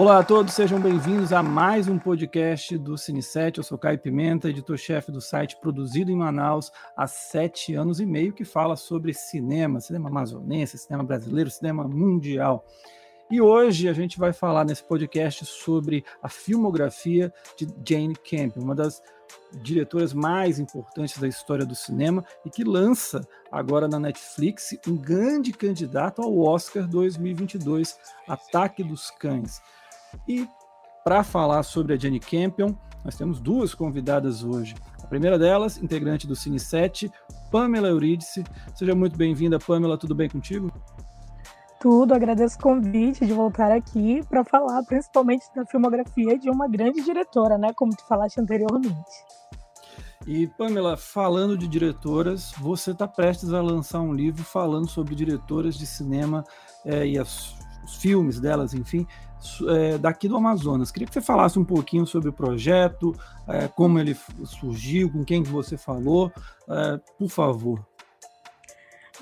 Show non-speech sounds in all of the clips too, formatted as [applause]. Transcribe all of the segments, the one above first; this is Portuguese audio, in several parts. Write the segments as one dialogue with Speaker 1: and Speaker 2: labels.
Speaker 1: Olá a todos, sejam bem-vindos a mais um podcast do Cine7. Eu sou Caio Pimenta, editor-chefe do site produzido em Manaus há sete anos e meio, que fala sobre cinema, cinema amazonense, cinema brasileiro, cinema mundial. E hoje a gente vai falar nesse podcast sobre a filmografia de Jane Campion, uma das diretoras mais importantes da história do cinema e que lança agora na Netflix um grande candidato ao Oscar 2022, Ataque dos Cães. E para falar sobre a Jenny Campion, nós temos duas convidadas hoje. A primeira delas, integrante do Cine 7, Pamela Eurídice. Seja muito bem-vinda, Pamela, tudo bem contigo?
Speaker 2: Tudo, agradeço o convite de voltar aqui para falar principalmente da filmografia de uma grande diretora, né, como tu falaste anteriormente.
Speaker 1: E Pamela, falando de diretoras, você está prestes a lançar um livro falando sobre diretoras de cinema é, e as, os filmes delas, enfim é, daqui do Amazonas. Queria que você falasse um pouquinho sobre o projeto, é, como ele surgiu, com quem que você falou, é, por favor.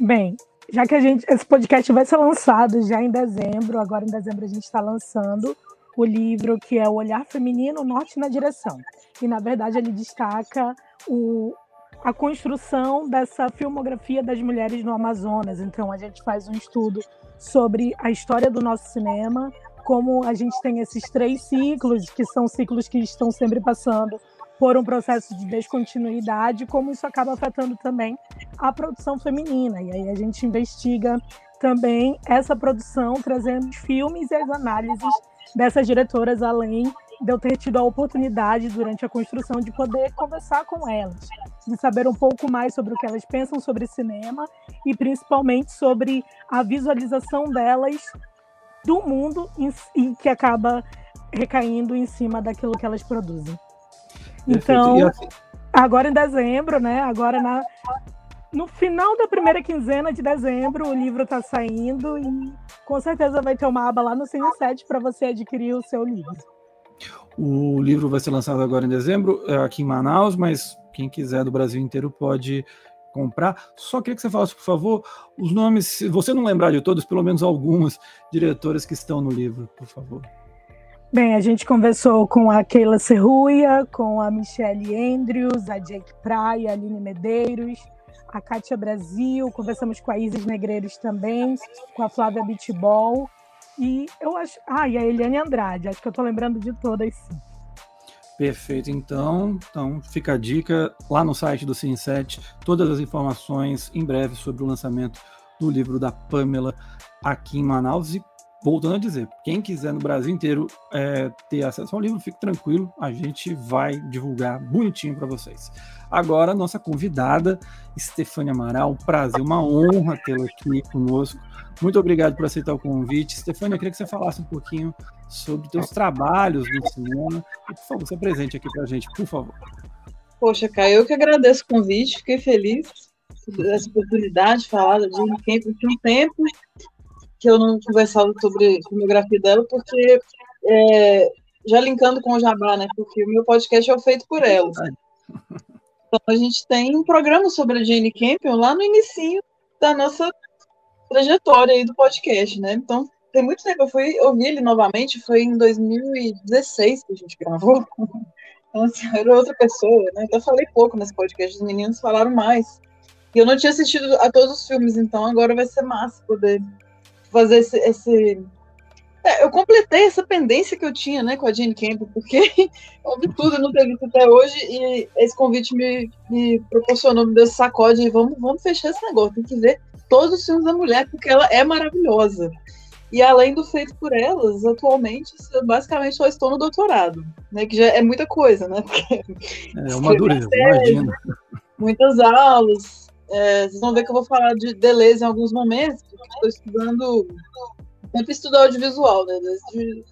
Speaker 2: Bem, já que a gente, esse podcast vai ser lançado já em dezembro, agora em dezembro a gente está lançando o livro que é O Olhar Feminino, Norte na Direção. E, na verdade, ele destaca o, a construção dessa filmografia das mulheres no Amazonas. Então, a gente faz um estudo sobre a história do nosso cinema, como a gente tem esses três ciclos, que são ciclos que estão sempre passando por um processo de descontinuidade, como isso acaba afetando também a produção feminina. E aí a gente investiga também essa produção, trazendo filmes e as análises dessas diretoras, além de eu ter tido a oportunidade durante a construção de poder conversar com elas, de saber um pouco mais sobre o que elas pensam sobre cinema e principalmente sobre a visualização delas do mundo e que acaba recaindo em cima daquilo que elas produzem. Então, assim... agora em dezembro, né? Agora na, no final da primeira quinzena de dezembro, o livro está saindo e com certeza vai ter uma aba lá no Cine 7 para você adquirir o seu livro.
Speaker 1: O livro vai ser lançado agora em dezembro, é, aqui em Manaus, mas quem quiser do Brasil inteiro pode comprar. Só queria que você falasse, por favor, os nomes, se você não lembrar de todos, pelo menos alguns [laughs] diretores que estão no livro, por favor.
Speaker 2: Bem, a gente conversou com a Keila Serruia, com a Michelle Andrews, a Jake Praia, a Aline Medeiros, a Kátia Brasil, conversamos com a Isis Negreiros também, com a Flávia Bitbol, e eu acho. Ah, e a Eliane Andrade, acho que eu estou lembrando de todas sim.
Speaker 1: Perfeito, então, então fica a dica lá no site do Cine7, todas as informações em breve sobre o lançamento do livro da Pamela aqui em Manaus. E voltando a dizer, quem quiser no Brasil inteiro é, ter acesso ao livro, fique tranquilo, a gente vai divulgar bonitinho para vocês. Agora, nossa convidada, Stefania Amaral, um prazer, uma honra tê-la aqui conosco. Muito obrigado por aceitar o convite. Stefania, eu queria que você falasse um pouquinho sobre teus trabalhos no cinema. E, por favor, se apresente aqui para a gente, por favor.
Speaker 3: Poxa, Caio, eu que agradeço o convite, fiquei feliz dessa oportunidade de falar Jane Campion. Tinha um tempo que eu não conversava sobre a filmografia dela, porque, é, já linkando com o Jabá, né, porque o meu podcast é feito por ela. Então, a gente tem um programa sobre a Jane Campion lá no início da nossa trajetória aí do podcast, né? Então, tem muito tempo, eu fui ouvir ele novamente, foi em 2016 que a gente gravou. Então, assim, era outra pessoa, né? Então, eu falei pouco nesse podcast, os meninos falaram mais. E eu não tinha assistido a todos os filmes, então agora vai ser massa poder fazer esse. esse... É, eu completei essa pendência que eu tinha, né, com a Jane Campbell, porque [laughs] eu vi tudo, não ter visto até hoje, e esse convite me, me proporcionou, me deu esse sacode, e vamos, vamos fechar esse negócio, tem que ver todos os filmes da mulher, porque ela é maravilhosa. E além do feito por elas, atualmente, eu basicamente só estou no doutorado, né? Que já é muita coisa, né?
Speaker 1: Porque é uma dureza, [laughs] imagina.
Speaker 3: Muitas aulas. É, vocês vão ver que eu vou falar de Deleuze em alguns momentos, porque estou estudando. Sempre estudo audiovisual, né? Desde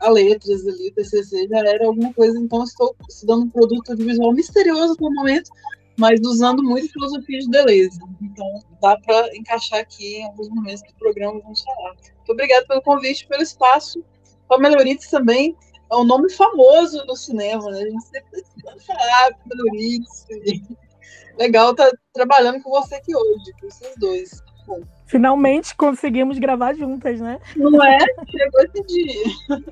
Speaker 3: a letras ali, TCC, já era alguma coisa, então estou estudando um produto audiovisual misterioso no momento, mas usando muito filosofia de Deleuze. Então, dá para encaixar aqui em alguns momentos do programa, vamos falar. Muito obrigada pelo convite, pelo espaço. Pamela Euridice também é um nome famoso no cinema, né? A gente sempre pode falar Pamela Euridice. Legal estar tá trabalhando com você aqui hoje, com vocês dois.
Speaker 2: Bom. Finalmente conseguimos gravar juntas, né?
Speaker 3: Não é? Chegou esse dia.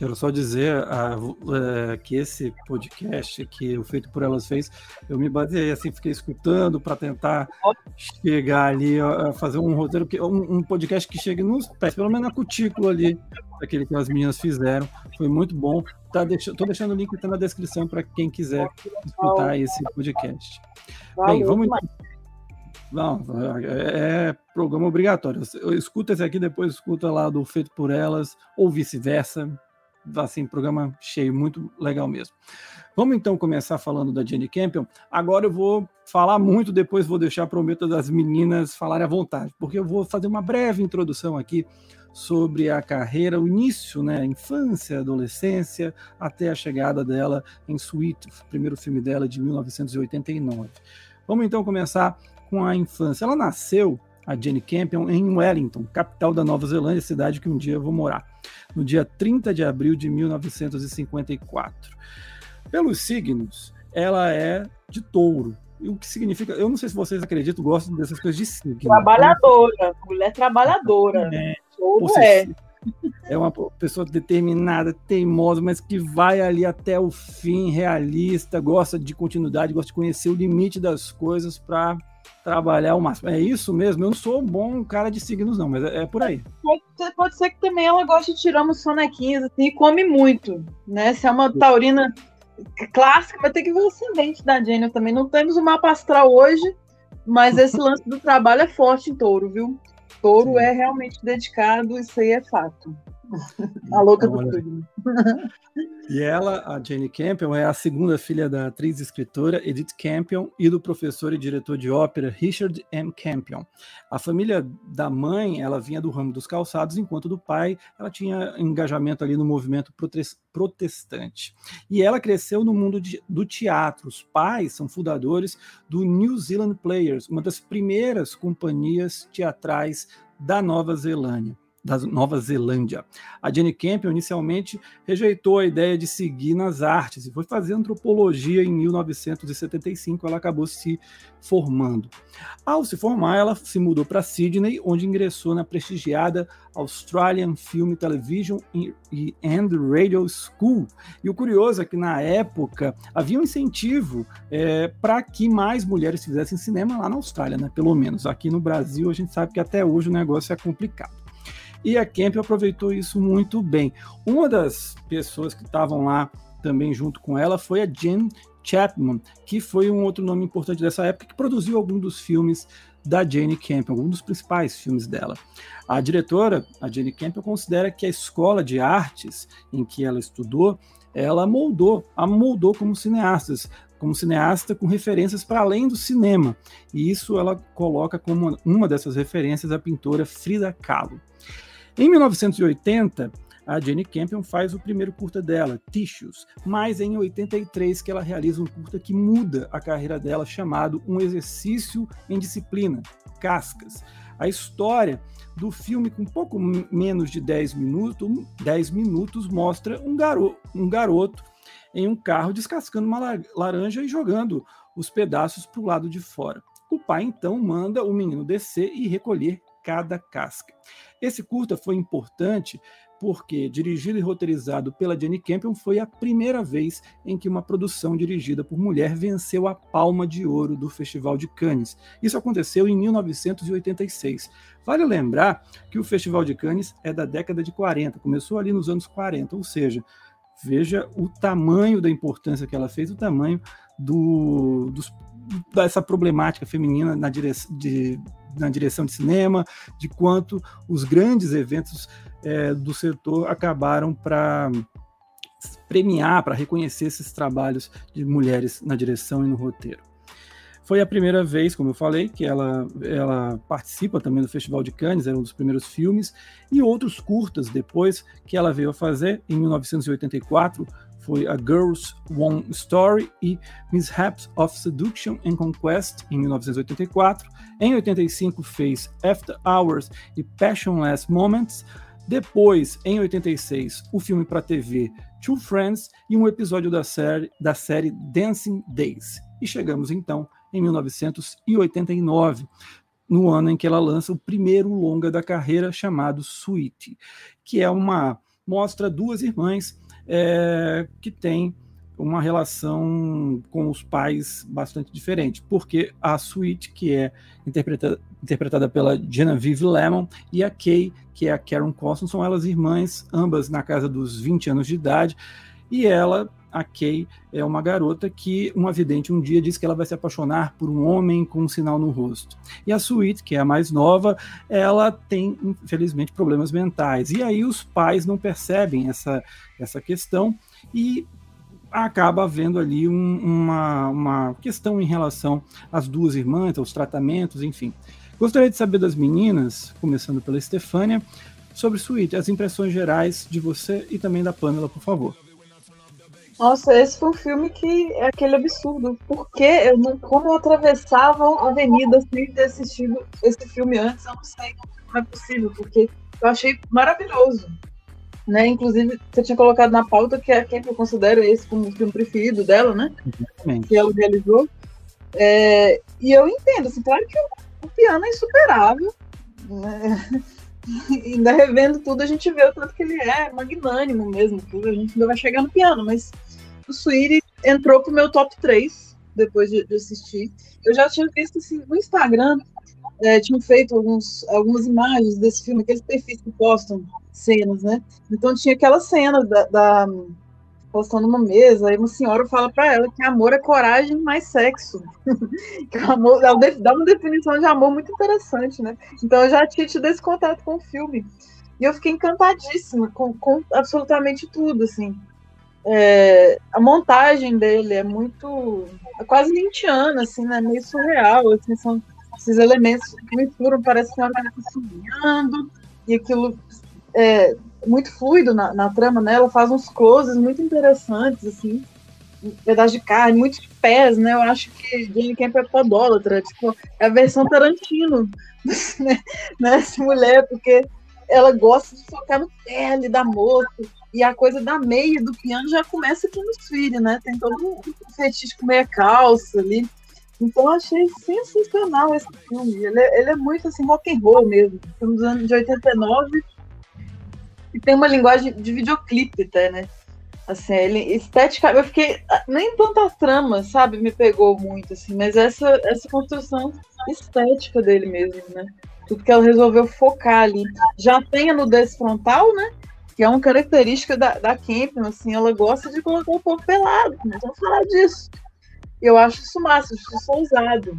Speaker 1: Quero só dizer uh, uh, que esse podcast que o Feito por Elas fez, eu me baseei assim, fiquei escutando para tentar chegar ali, uh, fazer um roteiro, um, um, podcast que chegue nos pés, pelo menos na cutícula ali, daquele que as meninas fizeram. Foi muito bom. Tá deixando, tô deixando o link tá na descrição para quem quiser escutar esse podcast. Bem, vamos. Não, é, é programa obrigatório. Escuta esse aqui, depois escuta lá do Feito por Elas, ou vice-versa assim, programa cheio, muito legal mesmo. Vamos então começar falando da Jenny Campion. Agora eu vou falar muito, depois vou deixar, prometo, das meninas falarem à vontade, porque eu vou fazer uma breve introdução aqui sobre a carreira, o início, né, infância, adolescência, até a chegada dela em Sweet, o primeiro filme dela de 1989. Vamos então começar com a infância. Ela nasceu, a Jenny Campion, em Wellington, capital da Nova Zelândia, cidade que um dia eu vou morar no dia 30 de abril de 1954. Pelos signos, ela é de touro. O que significa, eu não sei se vocês acreditam, gostam dessas coisas de signo.
Speaker 3: Trabalhadora, mulher trabalhadora. É, touro é.
Speaker 1: É uma pessoa determinada, teimosa, mas que vai ali até o fim, realista, gosta de continuidade, gosta de conhecer o limite das coisas para trabalhar o máximo. É isso mesmo? Eu não sou um bom cara de signos, não, mas é, é por aí.
Speaker 3: Pode ser, pode ser, que também ela goste de tirar uns sonequinhos assim, e come muito, né? Se é uma taurina clássica, vai ter que ver o ascendente da Jenny também. Não temos o mapa astral hoje, mas esse [laughs] lance do trabalho é forte em touro, viu? Touro Sim. é realmente dedicado, isso aí é fato. A louca do filme.
Speaker 1: E ela, a Jane Campion, é a segunda filha da atriz e escritora Edith Campion e do professor e diretor de ópera Richard M. Campion. A família da mãe, ela vinha do ramo dos calçados, enquanto do pai, ela tinha engajamento ali no movimento protestante. E ela cresceu no mundo de, do teatro. Os pais são fundadores do New Zealand Players, uma das primeiras companhias teatrais da Nova Zelândia da Nova Zelândia. A Jenny Campion inicialmente rejeitou a ideia de seguir nas artes e foi fazer antropologia em 1975. Ela acabou se formando. Ao se formar, ela se mudou para Sydney, onde ingressou na prestigiada Australian Film Television and Radio School. E o curioso é que na época havia um incentivo é, para que mais mulheres fizessem cinema lá na Austrália, né? Pelo menos aqui no Brasil a gente sabe que até hoje o negócio é complicado. E a Camp aproveitou isso muito bem. Uma das pessoas que estavam lá também junto com ela foi a Jen Chapman, que foi um outro nome importante dessa época, que produziu algum dos filmes da Jane Campion, um dos principais filmes dela. A diretora, a Jane Campion, considera que a escola de artes em que ela estudou, ela moldou, a moldou como cineastas, como cineasta com referências para além do cinema. E isso ela coloca como uma dessas referências a pintora Frida Kahlo. Em 1980, a Jenny Campion faz o primeiro curta dela, Tissues, mas é em 83 que ela realiza um curta que muda a carreira dela, chamado Um Exercício em Disciplina, Cascas. A história do filme, com pouco menos de 10 minutos, 10 minutos mostra um, garo um garoto em um carro descascando uma laranja e jogando os pedaços para o lado de fora. O pai então manda o menino descer e recolher cada casca. Esse curta foi importante porque, dirigido e roteirizado pela Jenny Campion, foi a primeira vez em que uma produção dirigida por mulher venceu a Palma de Ouro do Festival de Cannes. Isso aconteceu em 1986. Vale lembrar que o Festival de Cannes é da década de 40, começou ali nos anos 40, ou seja, veja o tamanho da importância que ela fez, o tamanho do, dos, dessa problemática feminina na direção de, na direção de cinema, de quanto os grandes eventos é, do setor acabaram para premiar, para reconhecer esses trabalhos de mulheres na direção e no roteiro. Foi a primeira vez, como eu falei, que ela, ela participa também do Festival de Cannes, era um dos primeiros filmes, e outros curtas depois que ela veio a fazer, em 1984, foi A Girl's One Story e Mishaps of Seduction and Conquest, em 1984. Em 85 fez After Hours e Passionless Moments. Depois, em 86, o filme para TV Two Friends e um episódio da série, da série Dancing Days. E chegamos então em 1989, no ano em que ela lança o primeiro longa da carreira chamado Sweet, que é uma mostra duas irmãs é, que têm uma relação com os pais bastante diferente, porque a Sweet, que é interpretada, interpretada pela Genevieve Lemon, e a Kay, que é a Karen Coston, são elas irmãs, ambas na casa dos 20 anos de idade, e ela, a Kay, é uma garota que um avidente um dia diz que ela vai se apaixonar por um homem com um sinal no rosto. E a Sweet, que é a mais nova, ela tem, infelizmente, problemas mentais. E aí os pais não percebem essa, essa questão e acaba havendo ali um, uma, uma questão em relação às duas irmãs, aos tratamentos, enfim. Gostaria de saber das meninas, começando pela Estefânia, sobre Suíte, as impressões gerais de você e também da Pamela, por favor.
Speaker 3: Nossa, esse foi um filme que é aquele absurdo. Porque eu não, como eu atravessava a avenida sem ter assistido esse filme antes, eu não sei como é possível, porque eu achei maravilhoso né? Inclusive, você tinha colocado na pauta que é quem eu considero esse como o filme preferido dela, né? Exatamente. Que ela realizou. É, e eu entendo, assim, claro que o, o piano é insuperável, né? [laughs] ainda revendo tudo, a gente vê o tanto que ele é magnânimo mesmo, tudo, a gente ainda vai chegar no piano, mas o Suíri entrou pro meu top 3 depois de, de assistir. Eu já tinha visto assim, no Instagram, é, tinham feito alguns, algumas imagens desse filme, aqueles perfis que postam cenas, né? Então tinha aquela cena da, da postando numa mesa, aí uma senhora fala para ela que amor é coragem mais sexo. [laughs] que amor, ela dá uma definição de amor muito interessante, né? Então eu já tinha tido esse contato com o filme. E eu fiquei encantadíssima com, com absolutamente tudo, assim. É, a montagem dele é muito. É quase lintiana, assim, né? Meio surreal, assim, são esses elementos que misturam, parece que uma coisa cozinhando, e aquilo é, muito fluido na, na, trama, né? Ela faz uns closes muito interessantes, assim, um pedaço de carne, muitos pés, né? Eu acho que Jane Camp é podólatra, tipo, é a versão Tarantino, [laughs] né? Essa mulher, porque ela gosta de focar no ali da moça, e a coisa da meia do piano já começa aqui nos filhos, né? Tem todo um fetiche com meia calça ali. Então eu achei sensacional esse filme. Ele é, ele é muito assim, rock and roll mesmo. Filme dos anos de 89 e tem uma linguagem de videoclipe até, né? Assim, ele estética, eu fiquei nem tanta trama, sabe, me pegou muito assim, mas essa essa construção estética dele mesmo, né? Tudo que ela resolveu focar ali. Já tem a nudez frontal, né? Que é uma característica da, da Campion, assim, ela gosta de colocar o povo pelado, né? vamos falar disso. Eu acho isso massa, acho isso ousado.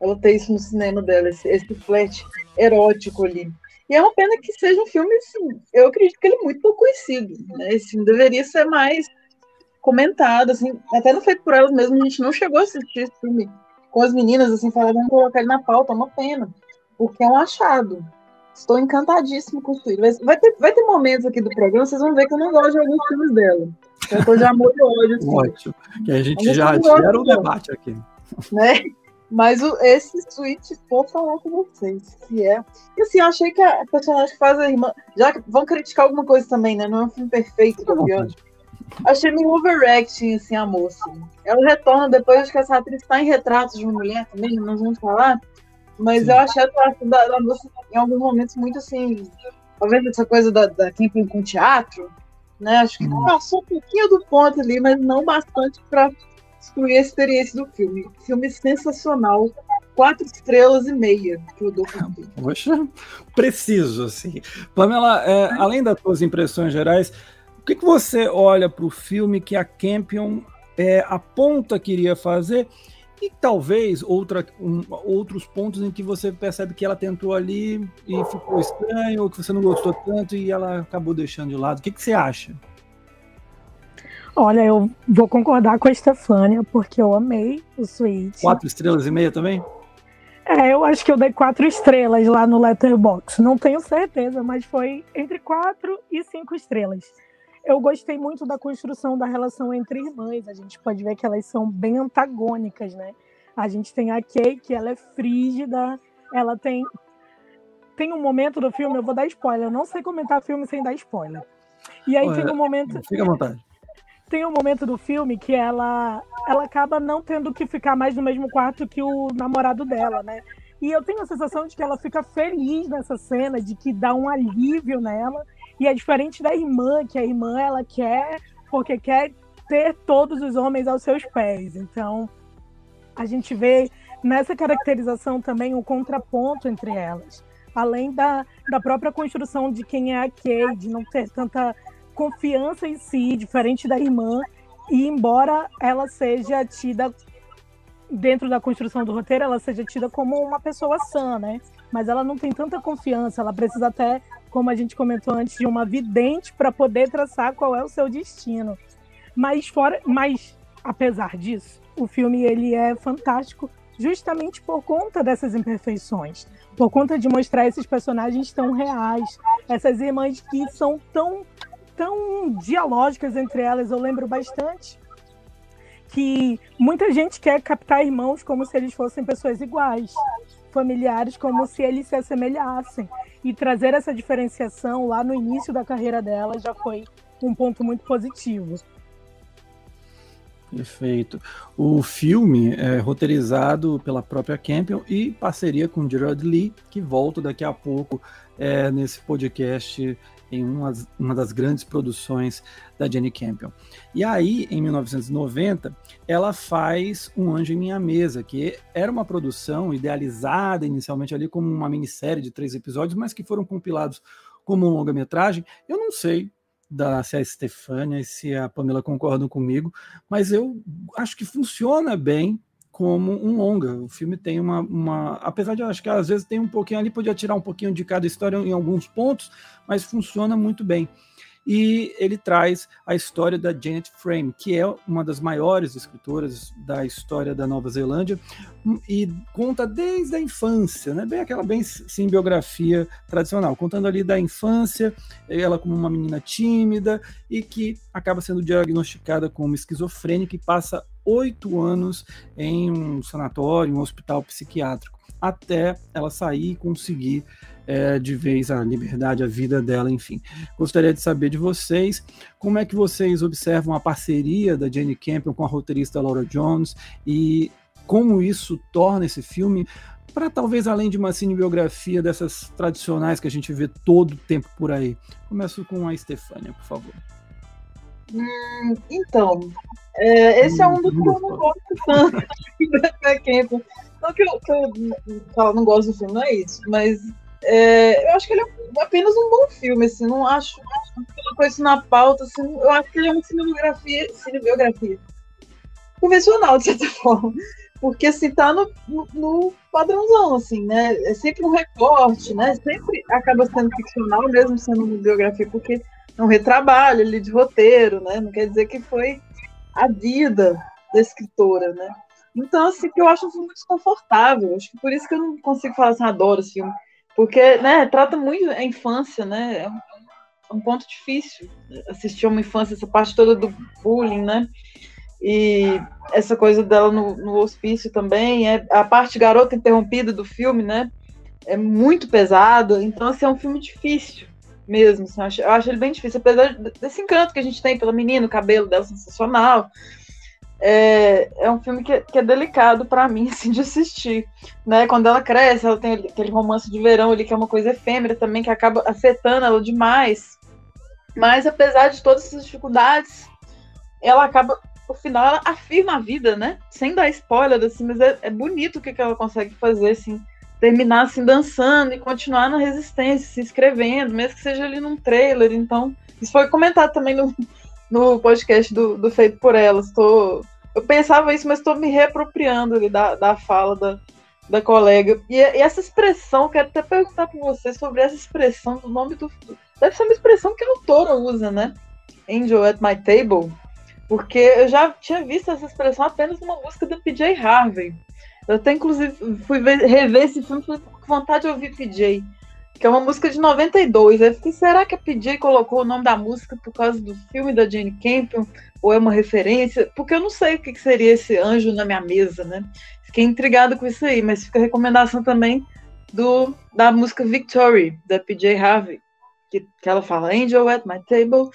Speaker 3: Ela ter isso no cinema dela, esse, esse flat erótico ali. E é uma pena que seja um filme, assim, eu acredito que ele é muito pouco conhecido. Né? Esse filme deveria ser mais comentado, assim, até não feito por elas mesmas, a gente não chegou a assistir esse filme com as meninas, assim, falando, vamos colocar ele na pauta, é uma pena, porque é um achado. Estou encantadíssimo com o filme. Vai ter, vai ter momentos aqui do programa, vocês vão ver que eu não gosto de alguns filmes dela. Eu tô de amor e ódio. Assim.
Speaker 1: Ótimo. Que a gente já gera um debate aqui.
Speaker 3: Né? Mas o, esse suíte, vou falar com vocês, que é. E assim, achei que a personagem que faz a irmã. Já que vão criticar alguma coisa também, né? Não é um filme perfeito do Beyond. Achei meio overacting, assim, a moça. Ela retorna depois, acho que essa atriz está em retratos de uma mulher também, nós vamos falar. Mas Sim. eu achei a atuação da, da, moça, em alguns momentos, muito assim. Talvez essa coisa da, da camping com teatro, né? Acho que hum. passou um pouquinho do ponto ali, mas não bastante para excluir a experiência do filme. Filme sensacional. Quatro estrelas e meia que eu dou
Speaker 1: Poxa, preciso, assim. Pamela, é, além das suas impressões gerais, o que, que você olha para o filme que a Campion é, aponta que iria fazer e talvez outra, um, outros pontos em que você percebe que ela tentou ali e ficou estranho, ou que você não gostou tanto e ela acabou deixando de lado. O que, que você acha?
Speaker 2: Olha, eu vou concordar com a Stefânia, porque eu amei o Switch.
Speaker 1: Quatro estrelas e meia também?
Speaker 2: É, eu acho que eu dei quatro estrelas lá no Letterboxd. Não tenho certeza, mas foi entre quatro e cinco estrelas. Eu gostei muito da construção da relação entre irmãs. A gente pode ver que elas são bem antagônicas, né? A gente tem a Kay, que ela é frígida, ela tem tem um momento do filme, eu vou dar spoiler, eu não sei comentar filme sem dar spoiler. E aí tem um momento.
Speaker 1: Fica à vontade
Speaker 2: tem um momento do filme que ela ela acaba não tendo que ficar mais no mesmo quarto que o namorado dela, né? E eu tenho a sensação de que ela fica feliz nessa cena, de que dá um alívio nela. E é diferente da irmã, que a irmã ela quer porque quer ter todos os homens aos seus pés. Então, a gente vê nessa caracterização também o contraponto entre elas. Além da, da própria construção de quem é a Kay, de não ter tanta confiança em si, diferente da irmã, e embora ela seja tida dentro da construção do roteiro, ela seja tida como uma pessoa sã, né? Mas ela não tem tanta confiança, ela precisa até, como a gente comentou antes, de uma vidente para poder traçar qual é o seu destino. Mas fora, mas apesar disso, o filme ele é fantástico justamente por conta dessas imperfeições, por conta de mostrar esses personagens tão reais, essas irmãs que são tão tão dialógicas entre elas. Eu lembro bastante que muita gente quer captar irmãos como se eles fossem pessoas iguais, familiares como se eles se assemelhassem. E trazer essa diferenciação lá no início da carreira dela já foi um ponto muito positivo.
Speaker 1: Perfeito. O filme é roteirizado pela própria Campion e parceria com Gerard Lee, que volto daqui a pouco é, nesse podcast em uma, uma das grandes produções da Jenny Campion. E aí, em 1990, ela faz Um Anjo em Minha Mesa, que era uma produção idealizada inicialmente ali como uma minissérie de três episódios, mas que foram compilados como um longa-metragem. Eu não sei da, se a Stefânia e se a Pamela concordam comigo, mas eu acho que funciona bem como um longa. O filme tem uma, uma, Apesar de eu acho que às vezes tem um pouquinho ali, podia tirar um pouquinho de cada história em alguns pontos, mas funciona muito bem. E ele traz a história da Janet Frame, que é uma das maiores escritoras da história da Nova Zelândia, e conta desde a infância, né? bem aquela bem sim biografia tradicional, contando ali da infância, ela como uma menina tímida e que acaba sendo diagnosticada como esquizofrênica e passa oito anos em um sanatório, um hospital psiquiátrico, até ela sair e conseguir é, de vez a liberdade, a vida dela, enfim. Gostaria de saber de vocês como é que vocês observam a parceria da Jane Campion com a roteirista Laura Jones e como isso torna esse filme para talvez além de uma cinebiografia dessas tradicionais que a gente vê todo o tempo por aí. Começo com a Estefânia, por favor.
Speaker 3: Hum, então, é, esse é um dos que eu não gosto tanto [laughs] Campion. Não que eu, que eu não gosto do filme, não é isso, mas é, eu acho que ele é apenas um bom filme, assim, não acho, colocou isso na pauta, assim, eu acho que ele é uma cinebiografia, cinebiografia convencional, de certa [laughs] forma, porque, assim, tá no, no, no, padrãozão, assim, né, é sempre um recorte, né, sempre acaba sendo ficcional, mesmo sendo uma biografia, porque é um retrabalho ali de roteiro, né? Não quer dizer que foi a vida da escritora, né? Então, assim, que eu acho um filme desconfortável. Acho que por isso que eu não consigo falar assim, adoro esse filme. Porque, né, trata muito a infância, né? É um, é um ponto difícil assistir uma infância, essa parte toda do bullying, né? E essa coisa dela no, no hospício também, é a parte garota interrompida do filme, né? É muito pesada. Então, assim, é um filme difícil mesmo. Assim, eu, acho, eu acho ele bem difícil, apesar desse encanto que a gente tem pela menina, o cabelo dela sensacional. É, é um filme que, que é delicado para mim [laughs] assim, de assistir. Né? Quando ela cresce, ela tem aquele romance de verão ali, que é uma coisa efêmera também, que acaba afetando ela demais. Mas apesar de todas essas dificuldades, ela acaba, no final, ela afirma a vida, né? Sem dar spoiler, assim, mas é, é bonito o que, que ela consegue fazer, assim, terminar assim dançando e continuar na resistência, se inscrevendo, mesmo que seja ali num trailer. Então, isso foi comentado também no, no podcast do, do Feito por Elas. Tô, eu pensava isso, mas estou me reapropriando ali da, da fala da, da colega. E, e, essa expressão, quero até perguntar para você sobre essa expressão do nome do. Deve ser uma expressão que a autora usa, né? Angel at My Table. Porque eu já tinha visto essa expressão apenas numa música da PJ Harvey. Eu até, inclusive, fui ver, rever esse filme com vontade de ouvir PJ, que é uma música de 92. Eu fiquei, será que a PJ colocou o nome da música por causa do filme da Jane Campion? Ou é uma referência? Porque eu não sei o que seria esse anjo na minha mesa, né? Fiquei intrigada com isso aí, mas fica a recomendação também do, da música Victory, da PJ Harvey, que, que ela fala Angel at my table.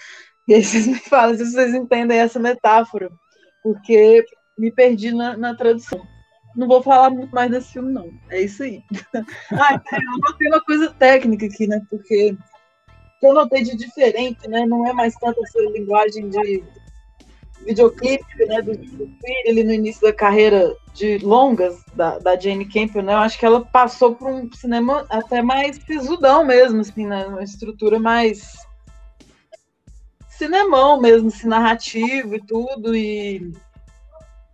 Speaker 3: E aí vocês me falam se vocês entendem essa metáfora, porque me perdi na, na tradução não vou falar muito mais desse filme, não. É isso aí. [laughs] ah, eu botei uma coisa técnica aqui, né? Porque que eu notei de diferente, né? Não é mais tanto essa linguagem de videoclipe, né? Do, do ele no início da carreira de longas da, da Jane Campion, né? Eu acho que ela passou por um cinema até mais sisudão mesmo, assim, né? Uma estrutura mais cinemão mesmo, assim, narrativo e tudo, e,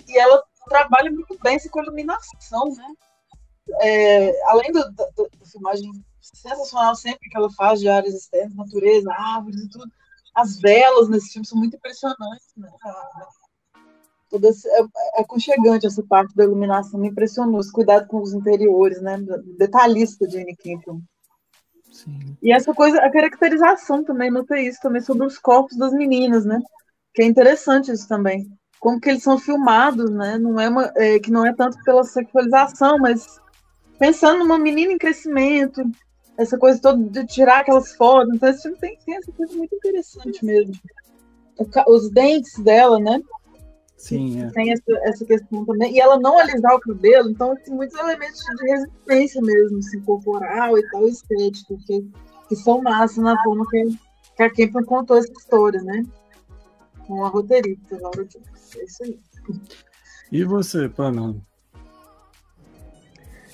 Speaker 3: e ela trabalha muito bem com a iluminação, né? É, além do, do, do, filmagem sensacional sempre que ela faz de áreas externas, natureza, árvores e tudo, as velas nesse filme são muito impressionantes, né? Toda esse, é, é aconchegante essa parte da iluminação, me impressionou, esse cuidado com os interiores, né? Detalhista de Anne Campion. Sim. E essa coisa, a caracterização também, notei isso também sobre os corpos das meninas, né? Que é interessante isso também. Como que eles são filmados, né? Não é uma, é, que não é tanto pela sexualização, mas pensando numa menina em crescimento, essa coisa toda de tirar aquelas fotos. Então, esse filme tem, tem essa coisa muito interessante mesmo. Os dentes dela, né?
Speaker 1: Sim, é.
Speaker 3: Tem essa, essa questão também. E ela não alisar o cabelo, então tem muitos elementos de resistência mesmo, assim, corporal e tal, estético, que, que são massa na forma que, que a Kemper contou essa história, né? Com a roteirista, Laura Jones. É isso aí.
Speaker 1: E você, Pamela?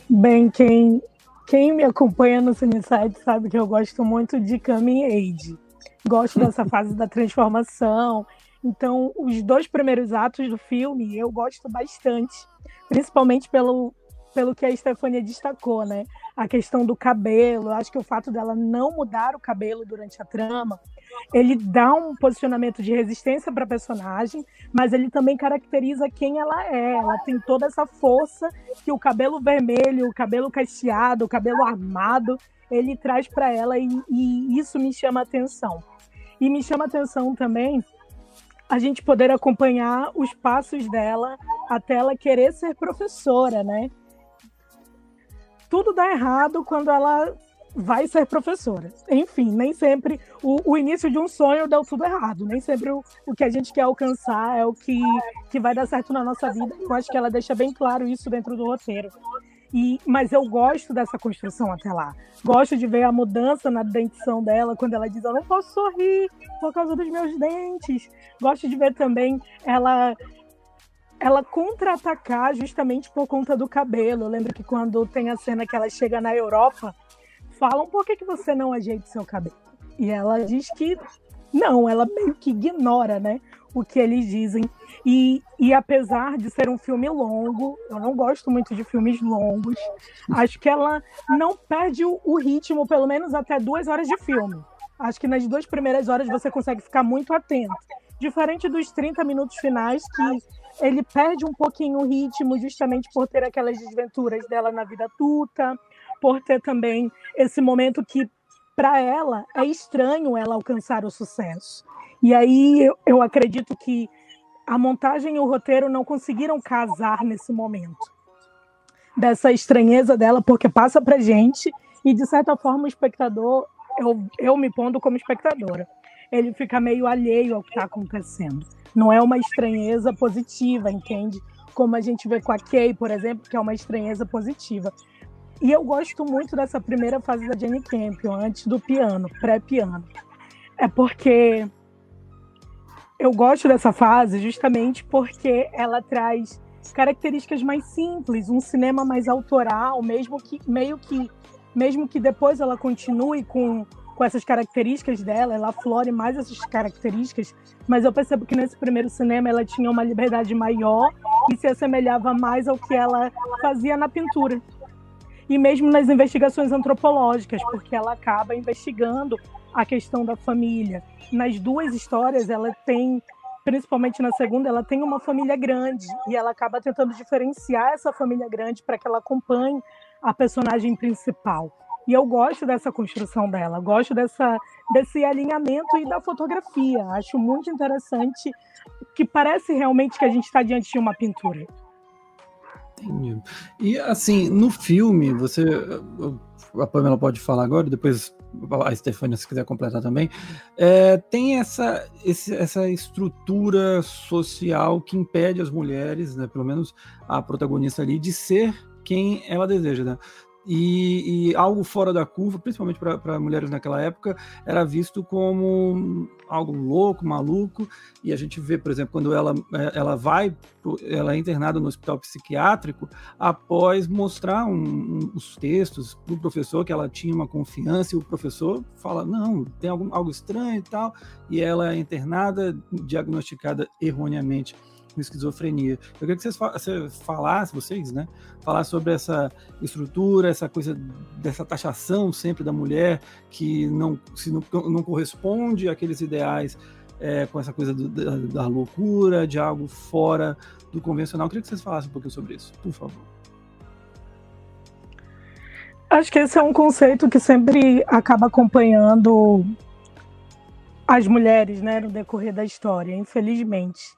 Speaker 2: Bem, quem, quem me acompanha no Sunnyside sabe que eu gosto muito de Coming Age. Gosto dessa [laughs] fase da transformação então, os dois primeiros atos do filme eu gosto bastante, principalmente pelo, pelo que a Stefania destacou, né? A questão do cabelo. Acho que o fato dela não mudar o cabelo durante a trama, ele dá um posicionamento de resistência para a personagem, mas ele também caracteriza quem ela é. Ela tem toda essa força que o cabelo vermelho, o cabelo cacheado, o cabelo armado, ele traz para ela e, e isso me chama atenção. E me chama atenção também a gente poder acompanhar os passos dela até ela querer ser professora, né? Tudo dá errado quando ela vai ser professora. Enfim, nem sempre o, o início de um sonho deu tudo errado. Nem sempre o, o que a gente quer alcançar é o que, que vai dar certo na nossa vida. Eu acho que ela deixa bem claro isso dentro do roteiro. E, mas eu gosto dessa construção até lá. Gosto de ver a mudança na dentição dela, quando ela diz: Eu não posso sorrir por causa dos meus dentes. Gosto de ver também ela ela contra-atacar justamente por conta do cabelo. Eu lembro que quando tem a cena que ela chega na Europa, falam: Por que, que você não ajeita seu cabelo? E ela diz que não, ela meio que ignora, né? O que eles dizem. E, e apesar de ser um filme longo, eu não gosto muito de filmes longos, acho que ela não perde o, o ritmo, pelo menos até duas horas de filme. Acho que nas duas primeiras horas você consegue ficar muito atento. Diferente dos 30 minutos finais, que ele perde um pouquinho o ritmo, justamente por ter aquelas desventuras dela na vida adulta, por ter também esse momento que, para ela, é estranho ela alcançar o sucesso. E aí eu, eu acredito que a montagem e o roteiro não conseguiram casar nesse momento. Dessa estranheza dela, porque passa pra gente, e de certa forma o espectador, eu, eu me pondo como espectadora, ele fica meio alheio ao que está acontecendo. Não é uma estranheza positiva, entende? Como a gente vê com a Kay, por exemplo, que é uma estranheza positiva. E eu gosto muito dessa primeira fase da Jenny Campion, antes do piano, pré-piano. É porque eu gosto dessa fase justamente porque ela traz características mais simples, um cinema mais autoral, mesmo que meio que mesmo que depois ela continue com, com essas características dela, ela aflore mais essas características, mas eu percebo que nesse primeiro cinema ela tinha uma liberdade maior e se assemelhava mais ao que ela fazia na pintura. E mesmo nas investigações antropológicas, porque ela acaba investigando a questão da família. Nas duas histórias, ela tem, principalmente na segunda, ela tem uma família grande e ela acaba tentando diferenciar essa família grande para que ela acompanhe a personagem principal. E eu gosto dessa construção dela, gosto dessa, desse alinhamento e da fotografia. Acho muito interessante, que parece realmente que a gente está diante de uma pintura.
Speaker 1: Entendi. E assim, no filme, você. A Pamela pode falar agora, depois a Stefania, se quiser completar também, é, tem essa, esse, essa estrutura social que impede as mulheres, né, pelo menos a protagonista ali, de ser quem ela deseja. Né? E, e, algo fora da curva, principalmente para mulheres naquela época, era visto como algo louco, maluco. E a gente vê, por exemplo, quando ela, é, ela vai, ela é internada no hospital psiquiátrico, após mostrar um, um, os textos para o professor que ela tinha uma confiança, e o professor fala: não, tem algum, algo estranho e tal, e ela é internada, diagnosticada erroneamente com esquizofrenia. Eu queria que vocês falassem, vocês, né, falassem sobre essa estrutura, essa coisa dessa taxação sempre da mulher que não, se não, não corresponde àqueles ideais é, com essa coisa do, da, da, loucura, de algo fora do convencional. Eu queria que vocês falassem um pouquinho sobre isso, por favor.
Speaker 2: Acho que esse é um conceito que sempre acaba acompanhando as mulheres, né, no decorrer da história, infelizmente.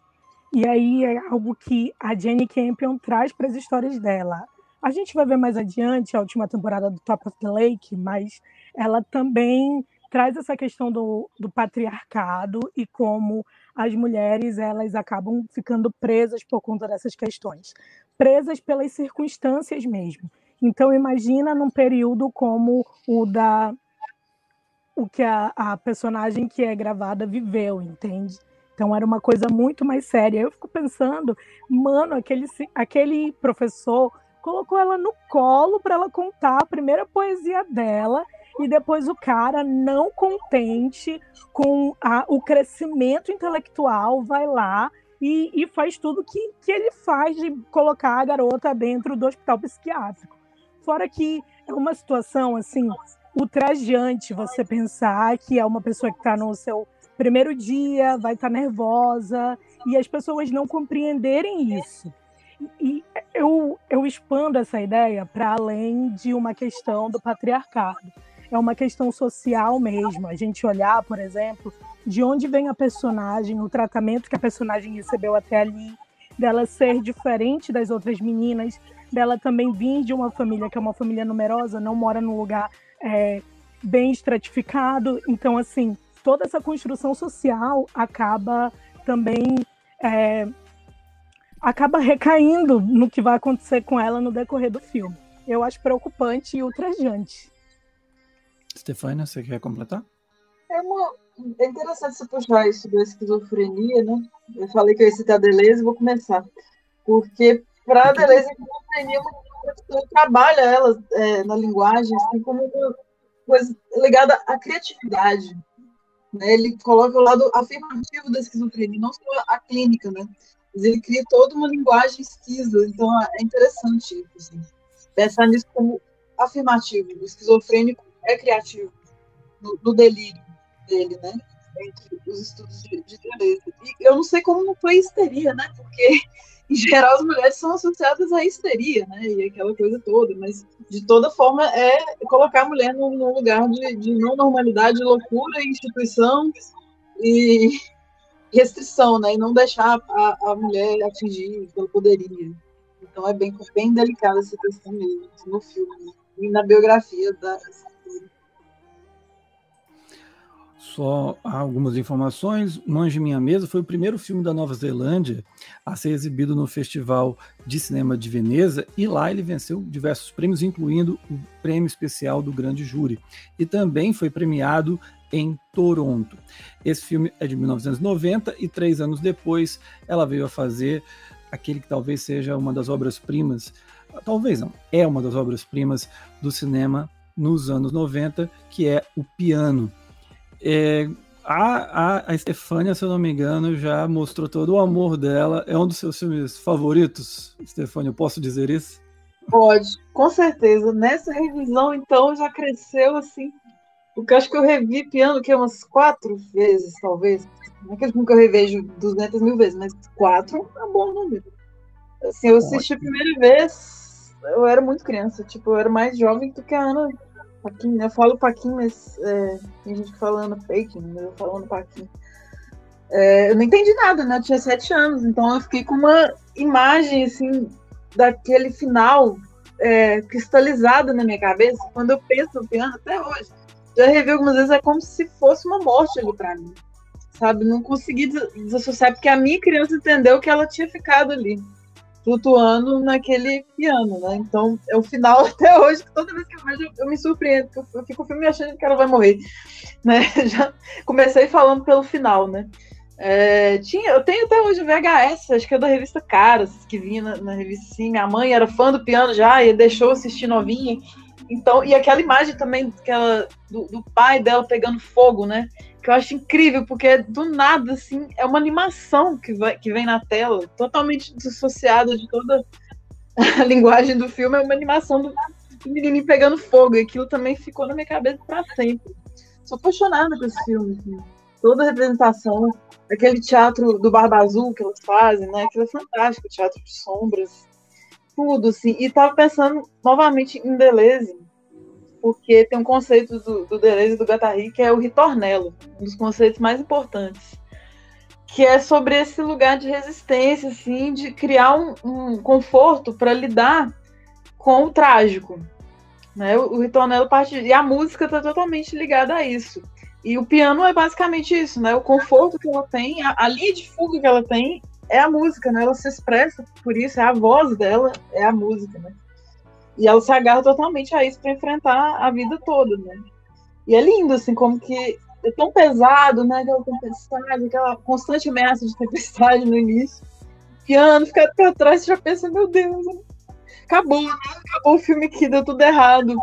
Speaker 2: E aí é algo que a Jenny Campion traz para as histórias dela. A gente vai ver mais adiante a última temporada do Top of the Lake, mas ela também traz essa questão do, do patriarcado e como as mulheres elas acabam ficando presas por conta dessas questões, presas pelas circunstâncias mesmo. Então imagina num período como o da o que a, a personagem que é gravada viveu, entende? Então era uma coisa muito mais séria. Eu fico pensando, mano, aquele, aquele professor colocou ela no colo para ela contar a primeira poesia dela e depois o cara, não contente com a, o crescimento intelectual, vai lá e, e, faz tudo que, que ele faz de colocar a garota dentro do hospital psiquiátrico. Fora que é uma situação assim ultrajante você pensar que é uma pessoa que está no seu primeiro dia, vai estar tá nervosa, e as pessoas não compreenderem isso. E eu, eu expando essa ideia para além de uma questão do patriarcado. É uma questão social mesmo. A gente olhar, por exemplo, de onde vem a personagem, o tratamento que a personagem recebeu até ali, dela ser diferente das outras meninas, dela também vir de uma família que é uma família numerosa, não mora num lugar é, bem estratificado. Então, assim, toda essa construção social acaba também é, acaba recaindo no que vai acontecer com ela no decorrer do filme. Eu acho preocupante e ultrajante.
Speaker 1: Stefania, você quer completar?
Speaker 3: É, uma, é interessante você puxar isso da esquizofrenia, né? Eu falei que eu ia citar a Deleuze, vou começar. Porque para a Deleuze, a esquizofrenia é trabalha ela é, na linguagem assim, como uma coisa ligada à criatividade. Né? Ele coloca o lado afirmativo da esquizofrenia, não só a clínica, né? Mas ele cria toda uma linguagem esquiza, então é interessante assim, pensar nisso como afirmativo. O esquizofrênico é criativo no, no delírio dele, né? Entre os estudos de, de. E eu não sei como não foi histeria, né? Porque em geral, as mulheres são associadas à histeria, né? E aquela coisa toda, mas de toda forma é colocar a mulher num, num lugar de, de, não normalidade, loucura, instituição e restrição, né? E não deixar a, a mulher atingir pelo poderia. Então é bem, bem delicada essa questão mesmo no filme e na biografia da
Speaker 1: Só algumas informações. Manje Minha Mesa foi o primeiro filme da Nova Zelândia a ser exibido no Festival de Cinema de Veneza e lá ele venceu diversos prêmios, incluindo o prêmio especial do Grande Júri. E também foi premiado em Toronto. Esse filme é de 1990 e três anos depois ela veio a fazer aquele que talvez seja uma das obras-primas, talvez não, é uma das obras-primas do cinema nos anos 90, que é O Piano é, a, a, a Stefania, se eu não me engano, já mostrou todo o amor dela. É um dos seus filmes favoritos, Stefania, eu posso dizer isso?
Speaker 3: Pode, com certeza. Nessa revisão, então, já cresceu assim. Porque acho que eu revi piano que umas quatro vezes, talvez. Não é que eu revejo 200 mil vezes, mas quatro é um bom número. Assim, eu assisti a primeira vez, eu era muito criança, tipo, eu era mais jovem do que a Ana Paquim, eu falo Paquim, mas é, tem gente falando fake, mas eu falando Paquim. É, eu não entendi nada, né? Eu tinha sete anos, então eu fiquei com uma imagem, assim, daquele final é, na minha cabeça. Quando eu penso no piano, até hoje, já revi algumas vezes, é como se fosse uma morte ali pra mim, sabe? Não consegui desassociar, porque a minha criança entendeu que ela tinha ficado ali flutuando naquele piano, né? Então, é o final [laughs] até hoje, toda vez que eu vejo, eu me surpreendo, eu fico o filme achando que ela vai morrer, né? [laughs] Já comecei falando pelo final, né? É, tinha, eu tenho até hoje VHS, acho que é da revista Caras, que vinha na, na, revista sim. Minha mãe era fã do piano já e deixou assistir novinha. Então, e aquela imagem também que ela, do, do, pai dela pegando fogo, né? Que eu acho incrível, porque do nada, assim, é uma animação que, vai, que vem na tela, totalmente dissociada de toda a [laughs] linguagem do filme, é uma animação do, do menininho pegando fogo, e aquilo também ficou na minha cabeça para sempre. Sou apaixonada por esse filme, assim. toda a representação, aquele teatro do Barba Azul que elas fazem, né? Aquilo é fantástico, teatro de sombras, tudo, assim. E tava pensando novamente em Deleuze, porque tem um conceito do, do Deleuze e do Guattari que é o ritornello, um dos conceitos mais importantes, que é sobre esse lugar de resistência, assim, de criar um, um conforto para lidar com o trágico. Né? O, o ritornello parte e a música está totalmente ligada a isso. E o piano é basicamente isso, né? O conforto que ela tem, a, a linha de fuga que ela tem é a música, né? Ela se expressa por isso, é a voz dela, é a música, né? E ela se agarra totalmente a isso para enfrentar a vida toda, né? E é lindo, assim, como que é tão pesado, né? Aquela tempestade, aquela constante ameaça de tempestade no início. Piano, fica para trás, já pensa, meu Deus, acabou, né? Acabou o filme aqui, deu tudo errado.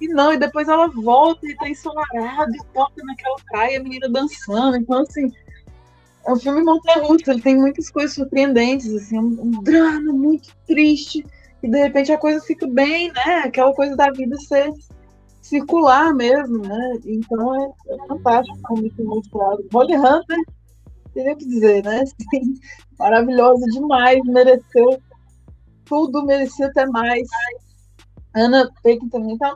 Speaker 3: E não, e depois ela volta e tá ensolarado e toca naquela praia, a menina dançando. Então, assim, é um filme montanha-russa, ele tem muitas coisas surpreendentes, assim, um, drama muito triste, e de repente a coisa fica bem, né? Aquela coisa da vida ser circular mesmo, né? Então é, é fantástico como isso é mostrado. Molly Hunter, teria que dizer, né? [laughs] Assim, maravilhosa demais, mereceu tudo, merecia até mais. Ana Pekin também tá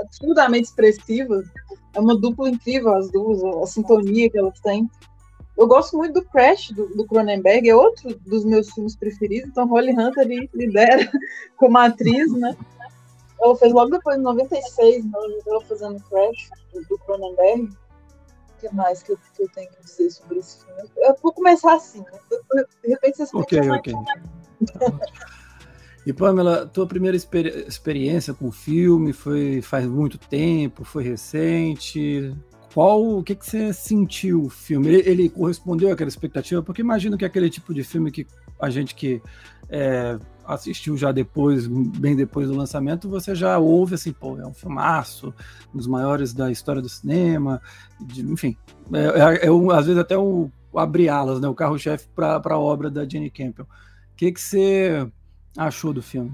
Speaker 3: absurdamente expressiva. É uma dupla incrível, as duas, a sintonia que elas têm. Eu gosto muito do Crash, do, Cronenberg, é outro dos meus filmes preferidos, então Holly Hunter lidera [laughs] como atriz, né? Ela fez logo depois, em 96, né? ela fazendo Crash, do, Cronenberg. O que mais que eu, que eu tenho que dizer sobre esse filme? Eu vou começar assim, né? De repente vocês
Speaker 1: Ok, ok. E Pamela, tua primeira experi experiência com o filme foi faz muito tempo, foi recente? Qual, o que, que você sentiu o filme? Ele, ele, correspondeu àquela expectativa? Porque imagino que é aquele tipo de filme que a gente que é, assistiu já depois, bem depois do lançamento, você já ouve assim, pô, é um filmaço, um dos maiores da história do cinema, de, enfim, é, é, é um, às vezes até o, o abrir alas, né, o carro-chefe para a obra da Jenny Campbell. O que, que você achou do filme?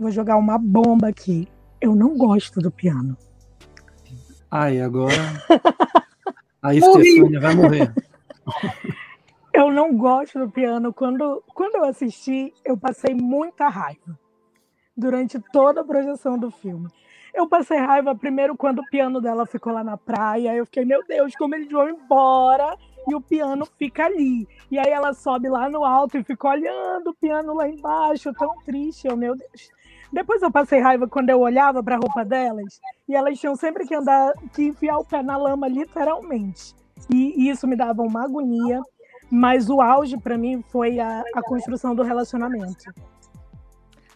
Speaker 2: Vou jogar uma bomba aqui. Eu não gosto do piano.
Speaker 1: Ai, agora. [laughs] A Estefânia vai morrer.
Speaker 2: Eu não gosto do piano. Quando, quando eu assisti, eu passei muita raiva durante toda a projeção do filme. Eu passei raiva primeiro quando o piano dela ficou lá na praia. Eu fiquei, meu Deus, como eles vão embora e o piano fica ali. E aí ela sobe lá no alto e fica olhando o piano lá embaixo, tão triste. Eu, meu Deus. Depois eu passei raiva quando eu olhava para a roupa delas e elas tinham sempre que andar, que enfiar o pé na lama, literalmente. E, e isso me dava uma agonia. Mas o auge para mim foi a, a, construção do relacionamento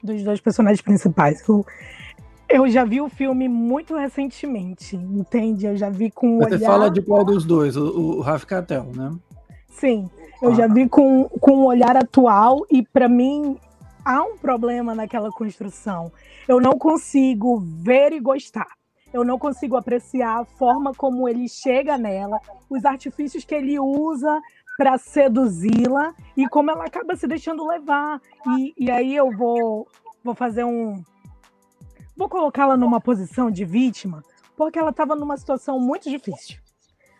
Speaker 2: dos dois personagens principais. Eu, eu já vi o filme muito recentemente, entende? Eu já vi com
Speaker 1: o Você olhar... fala de qual dos dois? O, o Raf Catel, né?
Speaker 2: Sim, eu ah. já vi com, com um olhar atual e para mim há um problema naquela construção. Eu não consigo ver e gostar. Eu não consigo apreciar a forma como ele chega nela, os artifícios que ele usa para seduzi-la e como ela acaba se deixando levar. E, e aí eu vou, vou fazer um. Vou colocá-la numa posição de vítima, porque ela estava numa situação muito difícil.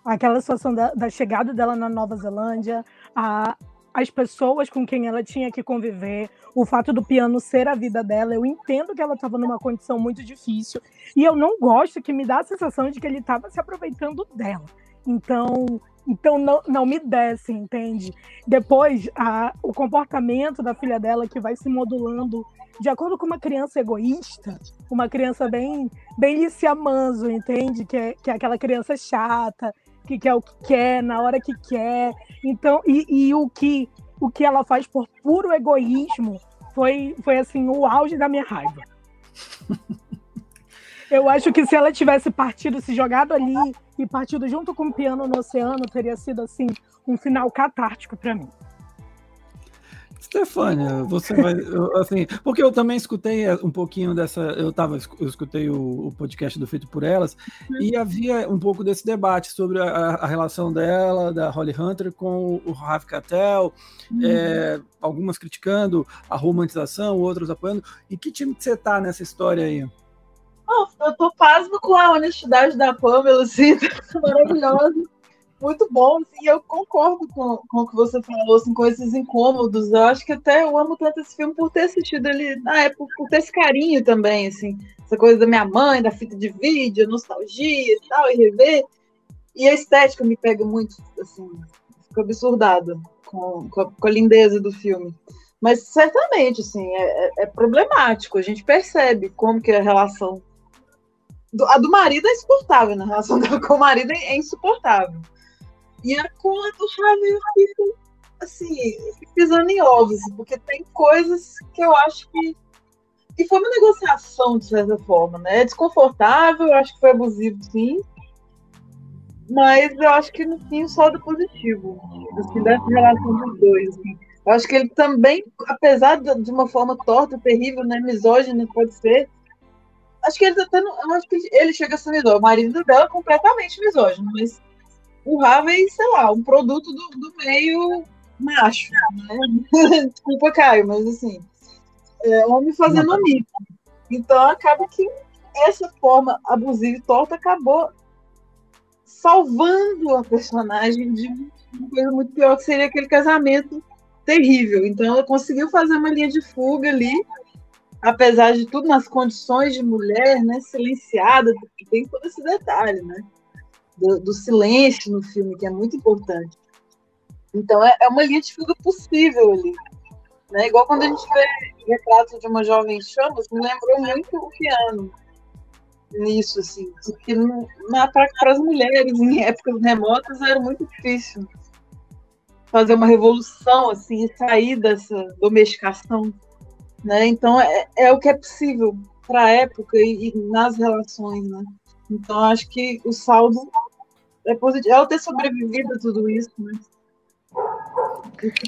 Speaker 2: Aquela situação da, da chegada dela na Nova Zelândia, a, as pessoas com quem ela tinha que conviver, o fato do piano ser a vida dela. Eu entendo que ela estava numa condição muito difícil e eu não gosto que me dá a sensação de que ele estava se aproveitando dela. Então, então não, não me desce, entende? Depois, a, o comportamento da filha dela que vai se modulando de acordo com uma criança egoísta, uma criança bem bem Lícia Manso, entende? Que é, que é aquela criança chata, que quer o que quer, na hora que quer. Então, e, e o que o que ela faz por puro egoísmo foi, foi assim, o auge da minha raiva. [laughs] Eu acho que se ela tivesse partido, se jogado ali e partido junto com o piano no oceano, teria sido assim um final catártico para mim.
Speaker 1: Stefânia, você vai. assim, porque eu também escutei é, um pouquinho dessa. Eu, tava, eu escutei o, o podcast do Feito por Elas, uhum. e havia um pouco desse debate sobre a, a, relação dela, da Holly Hunter, com o Rav Catel, uhum. é, algumas criticando a romantização, outros apoiando. E que time que você tá nessa história aí?
Speaker 3: Oh, eu tô pasmo com a honestidade da Pamela, assim, [laughs] maravilhosa muito bom, assim, eu concordo com, com o que você falou, assim, com esses incômodos. Eu acho que até eu amo tanto esse filme por ter assistido ele na época, por ter esse carinho também, assim, essa coisa da minha mãe, da fita de vídeo, nostalgia e tal, e rever. E a estética me pega muito, assim, fico absurdada com, com, a, com a lindeza do filme. Mas certamente, assim, é, é, é problemático. A gente percebe como que a relação do, a do marido é insuportável, né? A relação dela com o marido é insuportável. E a conta do Javier fica assim, pisando em ovos, porque tem coisas que eu acho que. E foi uma negociação, de certa forma, né? É desconfortável, eu acho que foi abusivo, sim. Mas eu acho que no fim só do positivo, assim, dessa relação dos dois. Assim. Eu acho que ele também, apesar de uma forma torta, terrível, né, misógina, pode ser, acho que ele não, eu acho que ele chega a ser misógino. O marido dela é completamente misógino, mas o Harvey, sei lá, um produto do, do meio macho, né? [laughs] Desculpa, Caio, mas assim, é homem fazendo amigo. Então acaba que essa forma abusiva e torta acabou salvando a personagem de uma coisa muito pior que seria aquele casamento terrível. Então ela conseguiu fazer uma linha de fuga ali, apesar de tudo nas condições de mulher, né, silenciada, tem todo esse detalhe, né? Do, do, silêncio no filme, que é muito importante. Então é, é uma linha de fuga possível ali. Né? Igual quando a gente vê retrato de uma jovem chamas, me lembrou muito o piano nisso, assim, porque para as mulheres em épocas remotas era muito difícil fazer uma revolução assim e sair dessa domesticação, né? Então é, é o que é possível para a época e, e, nas relações, né? Então acho que o saldo é positivo. Ela ter sobrevivido a tudo isso, né?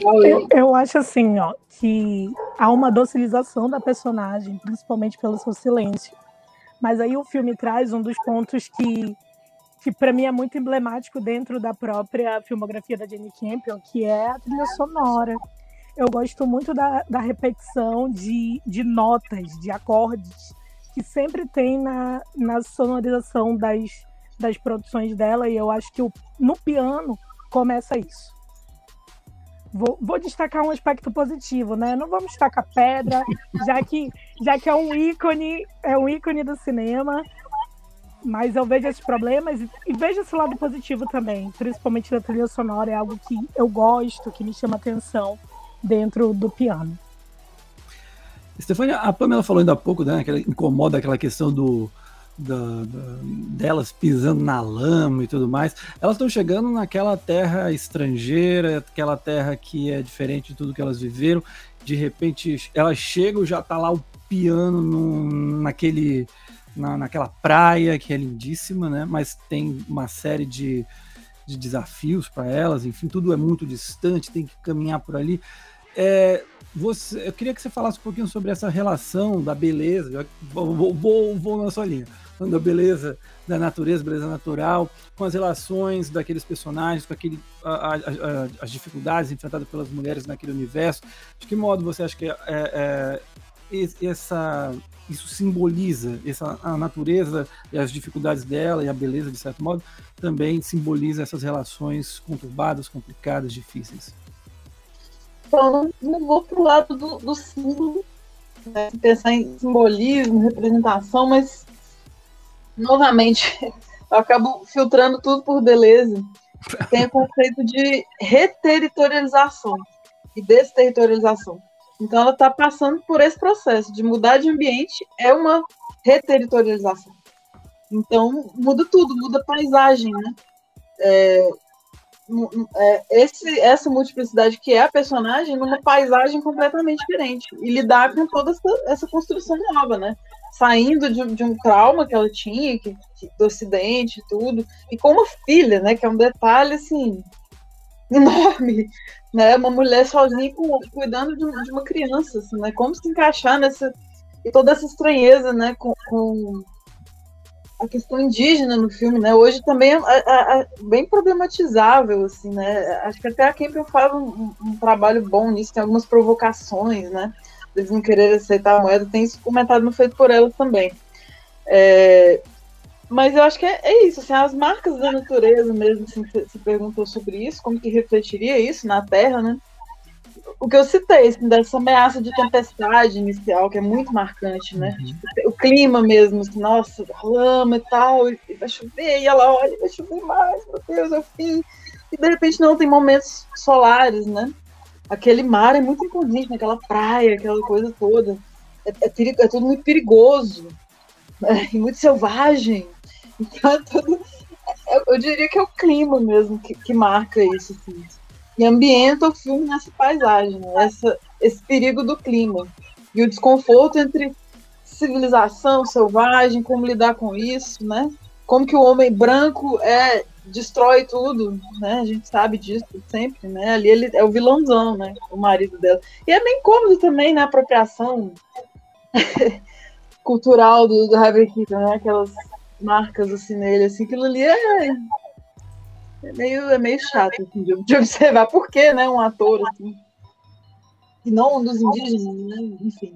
Speaker 2: Eu, eu acho assim, ó, que há uma docilização da personagem, principalmente pelo seu silêncio. Mas aí o filme traz um dos pontos que, que para mim é muito emblemático dentro da própria filmografia da Jenny Campion, que é a trilha sonora. Eu gosto muito da, da repetição de, de notas, de acordes, que sempre tem na, na sonorização das, das produções dela, e eu acho que o, no piano começa isso. Vou, vou, destacar um aspecto positivo, né? Não vamos destacar pedra, já que, já que é um ícone, é um ícone do cinema. Mas eu vejo esses problemas e, e vejo esse lado positivo também, principalmente da trilha sonora, é algo que eu gosto, que me chama atenção dentro do piano.
Speaker 1: Stefania, a Pamela falou ainda há pouco, né? Que incomoda aquela questão do, da, da, delas pisando na lama e tudo mais, elas estão chegando naquela terra estrangeira, aquela terra que é diferente de tudo que elas viveram. De repente, elas chegam, já tá lá o piano no, naquele, na, naquela praia que é lindíssima, né? Mas tem uma série de, de desafios para elas, enfim, tudo é muito distante, tem que caminhar por ali. É, você, eu queria que você falasse um pouquinho sobre essa relação da beleza. Vou, vou, vou, vou na sua linha da beleza da natureza, beleza natural, com as relações daqueles personagens, com aquele, a, a, a, as dificuldades enfrentadas pelas mulheres naquele universo. De que modo você acha que é, é, essa, isso simboliza essa, a natureza e as dificuldades dela e a beleza, de certo modo, também simboliza essas relações conturbadas, complicadas, difíceis?
Speaker 3: Então, não vou para o lado do, do símbolo, né? pensar em simbolismo, representação, mas novamente, [laughs] eu acabo filtrando tudo por beleza. Tem o conceito de reterritorialização e desterritorialização. Então, ela está passando por esse processo de mudar de ambiente, é uma reterritorialização. Então, muda tudo, muda a paisagem, né? É, é, esse, essa multiplicidade que é a personagem numa paisagem completamente diferente e lidar com toda essa, essa construção nova, né? Saindo de, de, um trauma que ela tinha, que, que, do acidente e tudo, e com uma filha, né? Que é um detalhe assim enorme, [laughs] né? Uma mulher sozinha com, cuidando de, de, uma criança, assim, né? Como se encaixar nessa e toda essa estranheza, né? Com, com a questão indígena no filme, né? Hoje também é, é, é bem problematizável, assim, né? Acho que até a Campbell faz um, um, trabalho bom nisso, tem algumas provocações, né? Eles não querer aceitar a moeda, tem isso comentado no feito por ela também. É, mas eu acho que é, é, isso, assim, as marcas da natureza mesmo, assim, você perguntou sobre isso, como que refletiria isso na Terra, né? o que eu citei, assim, dessa ameaça de tempestade inicial, que é muito marcante, né? Uhum. Tipo, o clima mesmo, assim, nossa, lama e tal, e vai chover, e ela olha, vai chover mais, meu Deus, é o fim. E de repente não, tem momentos solares, né? Aquele mar é muito imponente, né? aquela praia, aquela coisa toda. É, é, é tudo muito perigoso, né? e muito selvagem. Então, é tudo, eu, eu, diria que é o clima mesmo que, que marca isso, assim e ambienta o filme nessa paisagem, né? Essa, esse perigo do clima e o desconforto entre civilização selvagem, como lidar com isso, né? Como que o homem branco é destrói tudo, né? A gente sabe disso sempre, né? Ali ele é o vilãozão, né? O marido dela. E é bem cômodo também, né? A apropriação [laughs] cultural do, do Harvey Keaton, né? Aquelas marcas assim nele, assim, aquilo ali é é meio, é meio chato assim, de, de, observar por que né, um ator assim, e não um dos indígenas, né? enfim.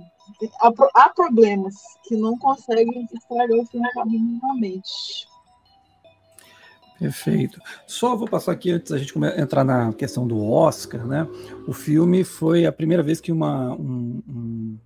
Speaker 3: Há, há, problemas que não conseguem estragar o filme minimamente.
Speaker 1: Perfeito. Só vou passar aqui antes da gente entrar na questão do Oscar, né? O filme foi a primeira vez que uma, um, um,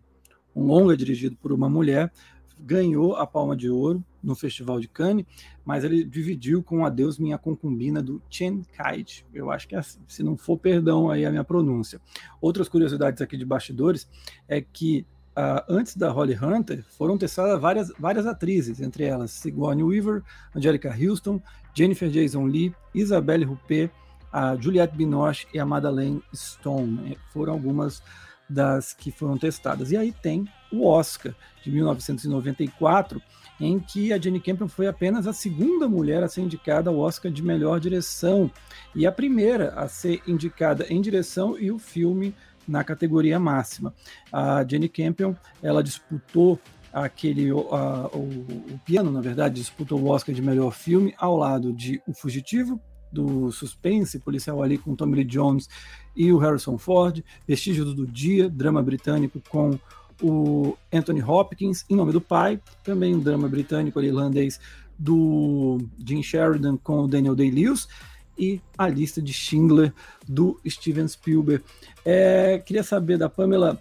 Speaker 1: um longa dirigido por uma mulher ganhou a Palma de Ouro no Festival de Cannes, mas ele dividiu com Adeus Minha Concubina do Chen Kaid. Eu acho que é assim, se não for perdão aí a minha pronúncia. Outras curiosidades aqui de bastidores é que uh, antes da Holly Hunter foram testadas várias, várias atrizes, entre elas Sigourney Weaver, Angelica Houston, Jennifer Jason Lee, Isabelle Huppert, a Juliette Binoche e a Madeleine Stone. Foram algumas das que foram testadas. E aí tem o Oscar de 1994, em que a Jenny Campion foi apenas a segunda mulher a ser indicada ao Oscar de melhor direção e a primeira a ser indicada em direção e o filme na categoria máxima. A Jenny Campion, ela disputou aquele o, o, piano, na verdade, disputou o Oscar de melhor filme ao lado de O Fugitivo, do suspense policial ali com Tommy Lee Jones e o Harrison Ford, Vestígios do Dia, drama britânico com o Anthony Hopkins, Em Nome do Pai, também um drama britânico irlandês do Jim Sheridan com o Daniel Day-Lewis, e a lista de Schindler do Steven Spielberg. É, queria saber da Pamela,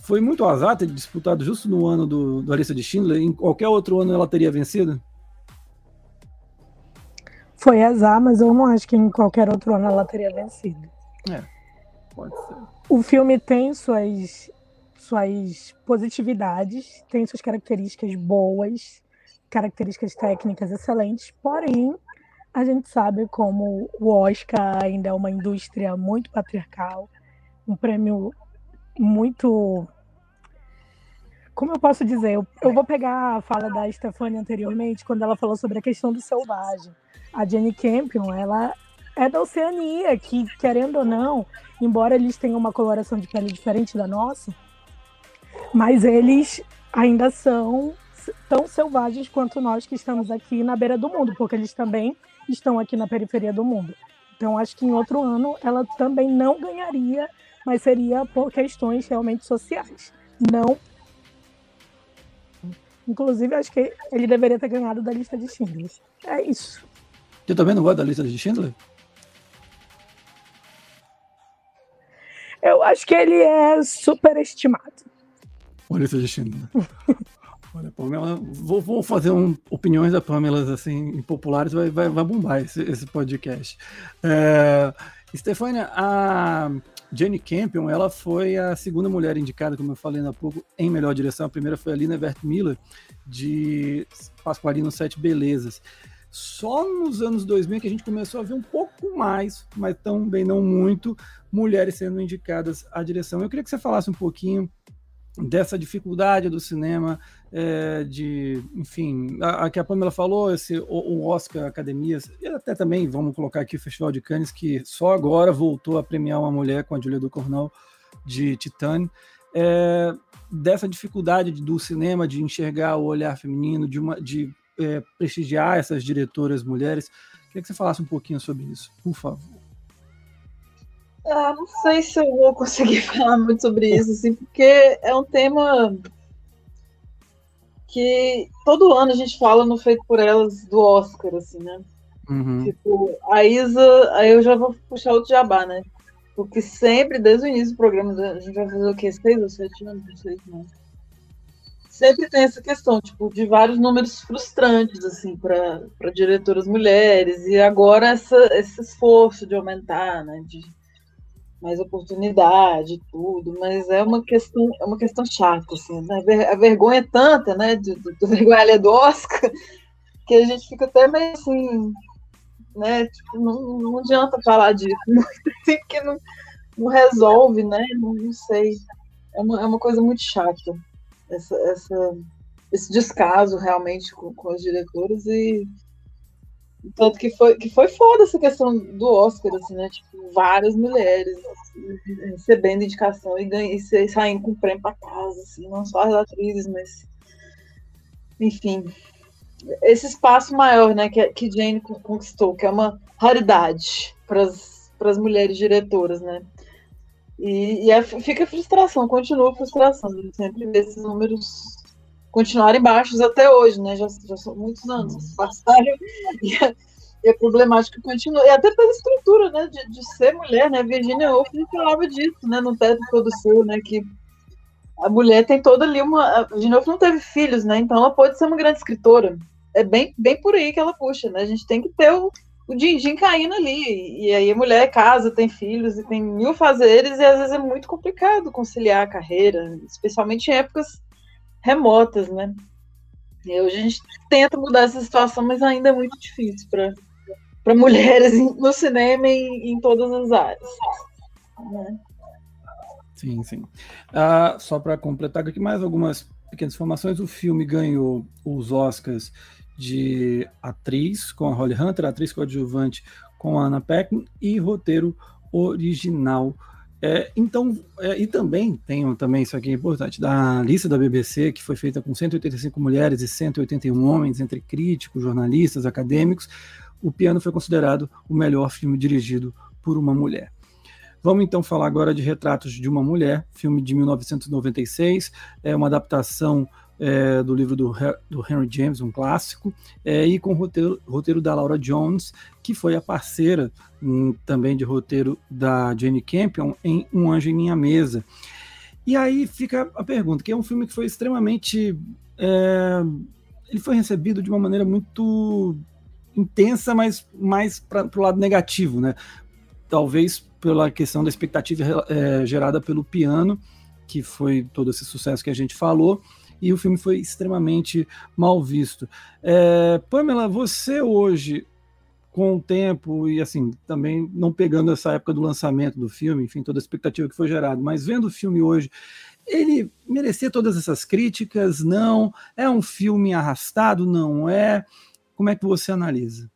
Speaker 1: foi muito azar ter disputado justo no ano do, do A Lista de Schindler? Em qualquer outro ano ela teria vencido?
Speaker 2: Foi azar, mas eu não acho que em qualquer outro ano ela teria vencido.
Speaker 1: É, pode ser.
Speaker 2: O filme tem suas suas positividades, tem suas características boas, características técnicas excelentes, porém, a gente sabe como o Oscar ainda é uma indústria muito patriarcal, um prêmio muito. Como eu posso dizer? Eu, eu vou pegar a fala da Stefania anteriormente, quando ela falou sobre a questão do selvagem. A Jenny Campion, ela é da Oceania, que, querendo ou não, embora eles tenham uma coloração de pele diferente da nossa, mas eles ainda são tão selvagens quanto nós que estamos aqui na beira do mundo, porque eles também estão aqui na periferia do mundo. Então, acho que em outro ano ela também não ganharia, mas seria por questões realmente sociais. Não. Inclusive, acho que ele deveria ter ganhado da lista de Schindler. É isso.
Speaker 1: Você também não gosta da lista de Schindler?
Speaker 2: Eu acho que ele é superestimado.
Speaker 1: Olha essa Schindler. [laughs] Olha, Pamela, vou, vou fazer um, opiniões da Pamela assim, impopulares, vai, vai, vai bombar esse, esse podcast. É, Stefania, a Jenny Campion, ela foi a segunda mulher indicada, como eu falei há pouco, em melhor direção. A primeira foi a Lina Vert Miller, de Pasqualino Sete Belezas. Só nos anos 2000 que a gente começou a ver um pouco mais, mas também não muito, mulheres sendo indicadas à direção. Eu queria que você falasse um pouquinho dessa dificuldade do cinema, é, de, enfim, a, a, que a Pamela falou, esse, o, o, Oscar Academias, e até também, vamos colocar aqui o Festival de Cannes, que só agora voltou a premiar uma mulher com a Julia Ducournau de Titane, é, dessa dificuldade do cinema de enxergar o olhar feminino, de, uma, de é, prestigiar essas diretoras mulheres. Queria que você falasse um pouquinho sobre isso, por favor.
Speaker 3: Ah, não sei se eu vou conseguir [laughs] falar muito sobre isso, assim, porque é um tema que todo ano a gente fala no Feito por Elas do Oscar, assim, né? Uhum. Tipo, a Isa, aí eu já vou puxar outro jabá, né? Porque sempre, desde o início do programa, a gente vai fazer o quê? Seis ou sete anos? Não sei, não. Sempre tem essa questão, tipo, de vários números frustrantes, assim, para diretoras mulheres, e agora essa, esse esforço de aumentar, né? De, mais oportunidade, tudo, mas é uma questão, é uma questão chata, assim, né? a vergonha é tanta, né, do, do, [laughs] do vergonha do Oscar, que a gente fica até meio assim, né, tipo, não, não adianta falar disso, [laughs] assim, porque não, não resolve, né, não, não sei, é uma, é uma coisa muito chata, essa, essa, esse descaso realmente com, com os diretores e tanto que foi, que foi foda essa questão do Oscar, assim, né? Tipo, várias mulheres recebendo indicação e, ganhando, e saindo com prêmio para casa, assim, não só as atrizes, mas. Enfim. Esse espaço maior, né, que, que Jane conquistou, que é uma raridade para as mulheres diretoras, né? E, e é, fica frustração, continua frustração, sempre ver esses números continuarem baixos até hoje, né? Já, já são muitos anos passaram [laughs] e a, e a problemática continua. E até pela estrutura, né? De, de ser mulher, né? Virginia Woolf falava disso, né? No teto todo seu, né? Que a mulher tem toda ali uma. Virginia Woolf não teve filhos, né? Então ela pode ser uma grande escritora. É bem, bem por aí que ela puxa, né? A gente tem que ter o, o din-din caindo ali. E aí a mulher casa, tem filhos e tem mil fazeres, e às vezes é muito complicado conciliar a carreira, especialmente em épocas remotas, né? E hoje a gente tenta mudar essa situação, mas ainda é muito difícil para [laughs] mulheres no cinema e em, todas as áreas. Né?
Speaker 1: Sim, sim. Uh, só para completar aqui mais algumas pequenas informações, o filme ganhou os Oscars de atriz com a Holly Hunter, atriz coadjuvante com a Anna Paquin e roteiro original é, então, é, e também tem também isso aqui é importante, da lista da BBC, que foi feita com 185 mulheres e 181 homens, entre críticos, jornalistas, acadêmicos, o Piano foi considerado o melhor filme dirigido por uma mulher. Vamos então falar agora de Retratos de uma Mulher, filme de 1996, é uma adaptação é, do livro do, do, Henry James, um clássico, é, e com roteiro, roteiro da Laura Jones, que foi a parceira um, também de roteiro da Jane Campion em Um Anjo em Minha Mesa. E aí fica a pergunta, que é um filme que foi extremamente... É, ele foi recebido de uma maneira muito intensa, mas mais para o lado negativo, né? Talvez pela questão da expectativa é, gerada pelo piano, que foi todo esse sucesso que a gente falou, e o filme foi extremamente mal visto. É, Pamela, você hoje, com o tempo e assim, também não pegando essa época do lançamento do filme, enfim, toda a expectativa que foi gerada, mas vendo o filme hoje, ele merecia todas essas críticas? Não? É um filme arrastado? Não é? Como é que você analisa?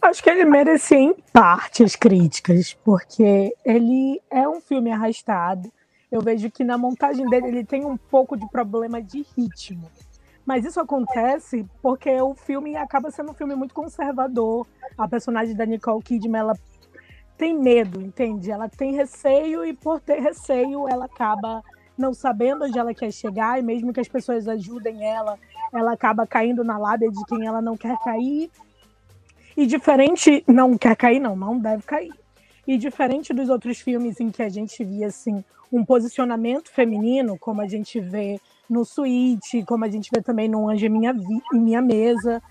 Speaker 2: Acho que ele merecia em parte as críticas, porque ele é um filme arrastado eu vejo que na montagem dele ele tem um pouco de problema de ritmo. Mas isso acontece porque o filme acaba sendo um filme muito conservador. A personagem da Nicole Kidman, ela tem medo, entende? Ela tem receio e por ter receio, ela acaba não sabendo onde ela quer chegar e mesmo que as pessoas ajudem ela, ela acaba caindo na lábia de quem ela não quer cair. E diferente, não quer cair não, não deve cair. E diferente dos outros filmes em que a gente via assim um posicionamento feminino, como a gente vê no Suíte, como a gente vê também no Anjo em Minha, em Minha Mesa.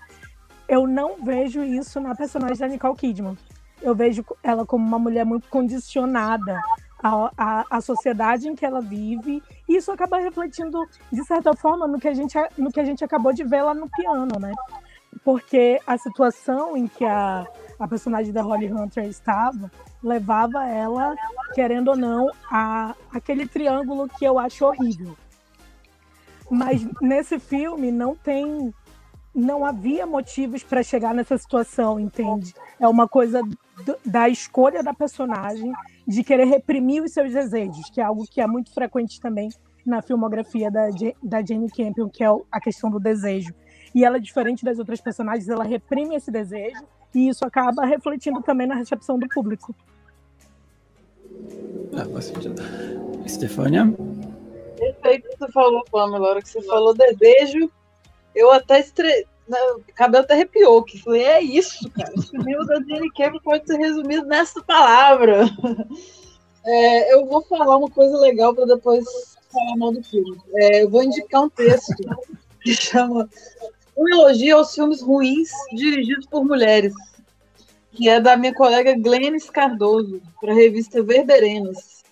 Speaker 2: Eu não vejo isso na personagem da Nicole Kidman. Eu vejo ela como uma mulher muito condicionada a, a, a, sociedade em que ela vive, e isso acaba refletindo, de certa forma, no que a gente, no que a gente acabou de ver lá no piano, né? Porque a situação em que a, a personagem da Holly Hunter estava levava ela, querendo ou não, a aquele triângulo que eu acho horrível. Mas nesse filme não tem não havia motivos para chegar nessa situação, entende? É uma coisa da escolha da personagem de querer reprimir os seus desejos, que é algo que é muito frequente também na filmografia da, da Jane Campion, que é a questão do desejo. E ela, diferente das outras personagens, ela reprime esse desejo e isso acaba refletindo também na recepção do público.
Speaker 1: Ah, faz sentido. Estefânia?
Speaker 3: Perfeito que você falou, Pamela. Na hora que você falou desejo, eu até estre... O cabelo até arrepiou, que falei, é isso, cara. O livro da Jane Campion pode ser resumido nessa palavra. [laughs] É, eu vou falar uma coisa legal para depois falar mal do filme. É, eu vou indicar um texto que chama Um elogio aos filmes ruins dirigidos por mulheres, que é da minha colega Glennis Cardoso, para a revista Verberenas.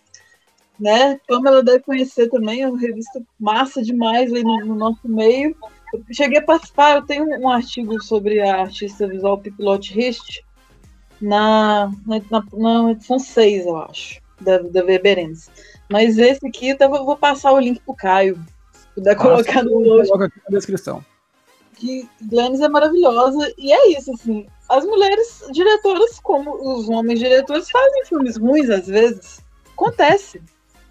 Speaker 3: Né? Pamela deve conhecer também, é uma revista massa demais aí no, no nosso meio cheguei a participar, eu tenho um artigo sobre a artista visual Pipilote Rist na, na, na, edição 6, eu acho, da, da. Mas esse aqui eu vou passar o link pro Caio, se puder colocar no
Speaker 1: Coloca aqui na descrição.
Speaker 3: Que Glennis é maravilhosa, e é isso, assim, as mulheres diretoras, como os homens diretores, fazem filmes ruins às vezes. Acontece.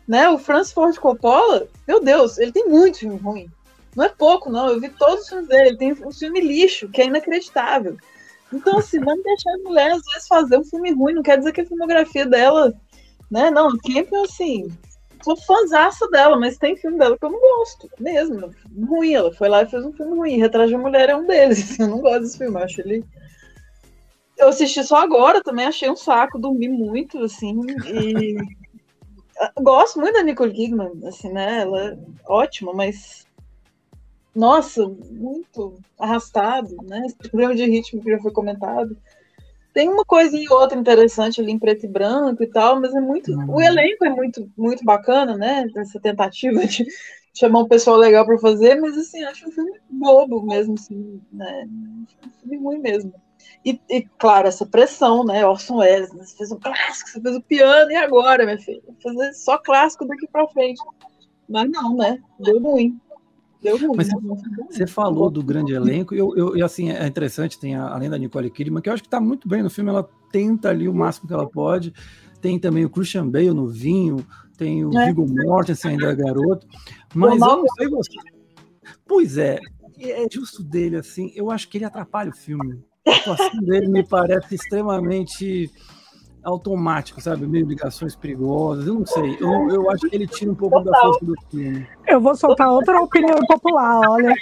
Speaker 3: Né? O Francis Ford Coppola, meu Deus, ele tem muito filme ruim. Não é pouco, não. Eu vi todos os filmes dele. Ele tem um filme lixo, que é inacreditável. Então, assim, vamos deixar a mulher, às vezes, fazer um filme ruim. Não quer dizer que a filmografia dela. Né? Não, sempre assim. Sou fãzaça dela, mas tem filme dela que eu não gosto, mesmo. Ruim. Ela foi lá e fez um filme ruim. Retrato de Mulher é um deles. [laughs] Eu não gosto desse filme. Eu acho ele. Eu assisti só agora também, achei um saco, dormi muito, assim, e. [laughs] Gosto muito da Nicole Kidman, assim, né? Ela é ótima, mas nossa, muito arrastado, né? Esse problema de ritmo que já foi comentado. Tem uma coisinha ou outra interessante ali em preto e branco e tal, mas é muito. Uhum. O elenco é muito, muito bacana, né? Essa tentativa de chamar um pessoal legal para fazer, mas assim, acho um filme bobo mesmo, assim, né? Um filme ruim mesmo. E, e, claro, essa pressão, né? Orson Welles, né? você fez um clássico, você fez o piano, e agora, minha filha? Fazer só clássico daqui para frente. Mas não, né? Deu ruim.
Speaker 1: Mas você falou do grande elenco, e eu, eu, assim, é interessante, tem a, além da Nicole Kidman, que eu acho que está muito bem no filme, ela tenta ali o máximo que ela pode. Tem também o Christian Bale no vinho, tem o é. Viggo Mortensen ainda é garoto. Mas eu não sei você. Pois é, é justo dele, assim, eu acho que ele atrapalha o filme. A atuação dele me parece extremamente automático, sabe? Meio ligações perigosas, eu não sei. Eu, eu acho que ele tira um pouco da força do filme.
Speaker 2: Eu vou soltar outra opinião popular, olha.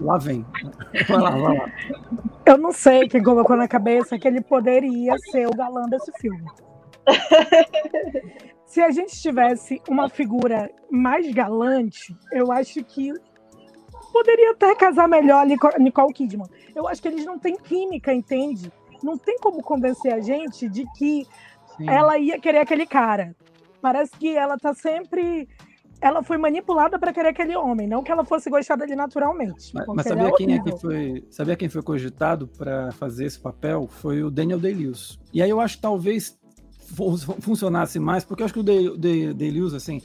Speaker 1: Lá vem. Vai lá, vai lá.
Speaker 2: Eu não sei quem colocou na cabeça que ele poderia ser o galã desse filme. Se a gente tivesse uma figura mais galante, eu acho que poderia até casar melhor ali com Nicole Kidman. Eu acho que eles não têm química, entende? Não tem como convencer a gente de que Sim. ela ia querer aquele cara. Parece que ela tá sempre. Ela foi manipulada para querer aquele homem, não que ela fosse gostar dele naturalmente.
Speaker 1: Mas, mas sabia, quem é que foi, sabia quem foi cogitado para fazer esse papel? Foi o Daniel Day-Lewis. E aí eu acho que talvez funcionasse mais, porque eu acho que o Day-Lewis, assim,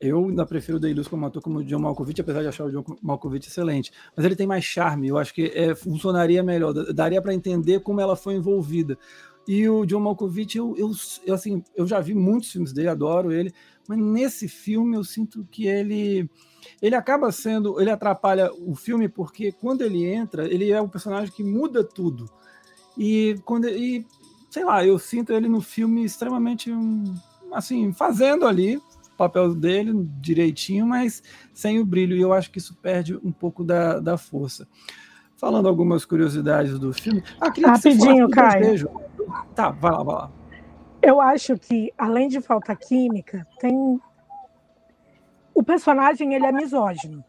Speaker 1: eu ainda prefiro o Day-Lewis como ator como o John Malkovich, apesar de achar o John Malkovich excelente. Mas ele tem mais charme, eu acho que é, funcionaria melhor, daria para entender como ela foi envolvida. E o John Malkovich, eu, eu, eu, assim, eu já vi muitos filmes dele, adoro ele, mas nesse filme eu sinto que ele ele acaba sendo, ele atrapalha o filme porque quando ele entra, ele é um personagem que muda tudo. E quando e sei lá, eu sinto ele no filme extremamente assim, fazendo ali papel dele direitinho, mas sem o brilho, e eu acho que isso perde um pouco da, da força. Falando algumas curiosidades do filme.
Speaker 2: Ah, Rapidinho, Caio.
Speaker 1: Tá, vai lá, vai lá.
Speaker 2: Eu acho que, além de falta química, tem. O personagem ele é misógino.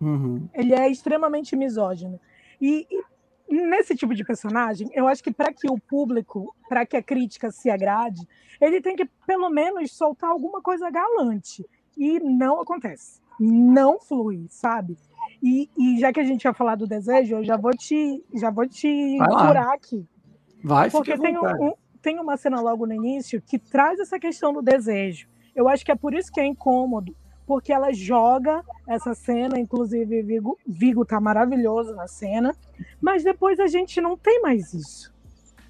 Speaker 1: Uhum.
Speaker 2: Ele é extremamente misógino. E, e nesse tipo de personagem, eu acho que para que o público, para que a crítica se agrade, ele tem que pelo menos soltar alguma coisa galante. E não acontece. Não flui, sabe? E, e já que a gente ia falar do desejo, eu já vou te, já vou te curar aqui.
Speaker 1: Vai,
Speaker 2: Porque tem, um, tem uma cena logo no início que traz essa questão do desejo. Eu acho que é por isso que é incômodo, porque ela joga essa cena, inclusive Vigo, Vigo tá maravilhoso na cena, mas depois a gente não tem mais isso.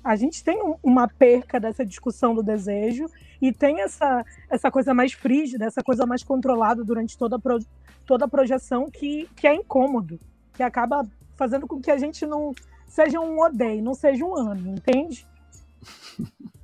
Speaker 2: A gente tem um, uma perca dessa discussão do desejo e tem essa, essa coisa mais frígida, essa coisa mais controlada durante toda a, pro, toda a projeção que, que é incômodo, que acaba fazendo com que a gente não seja um odeio, não seja um ano, entende? [laughs]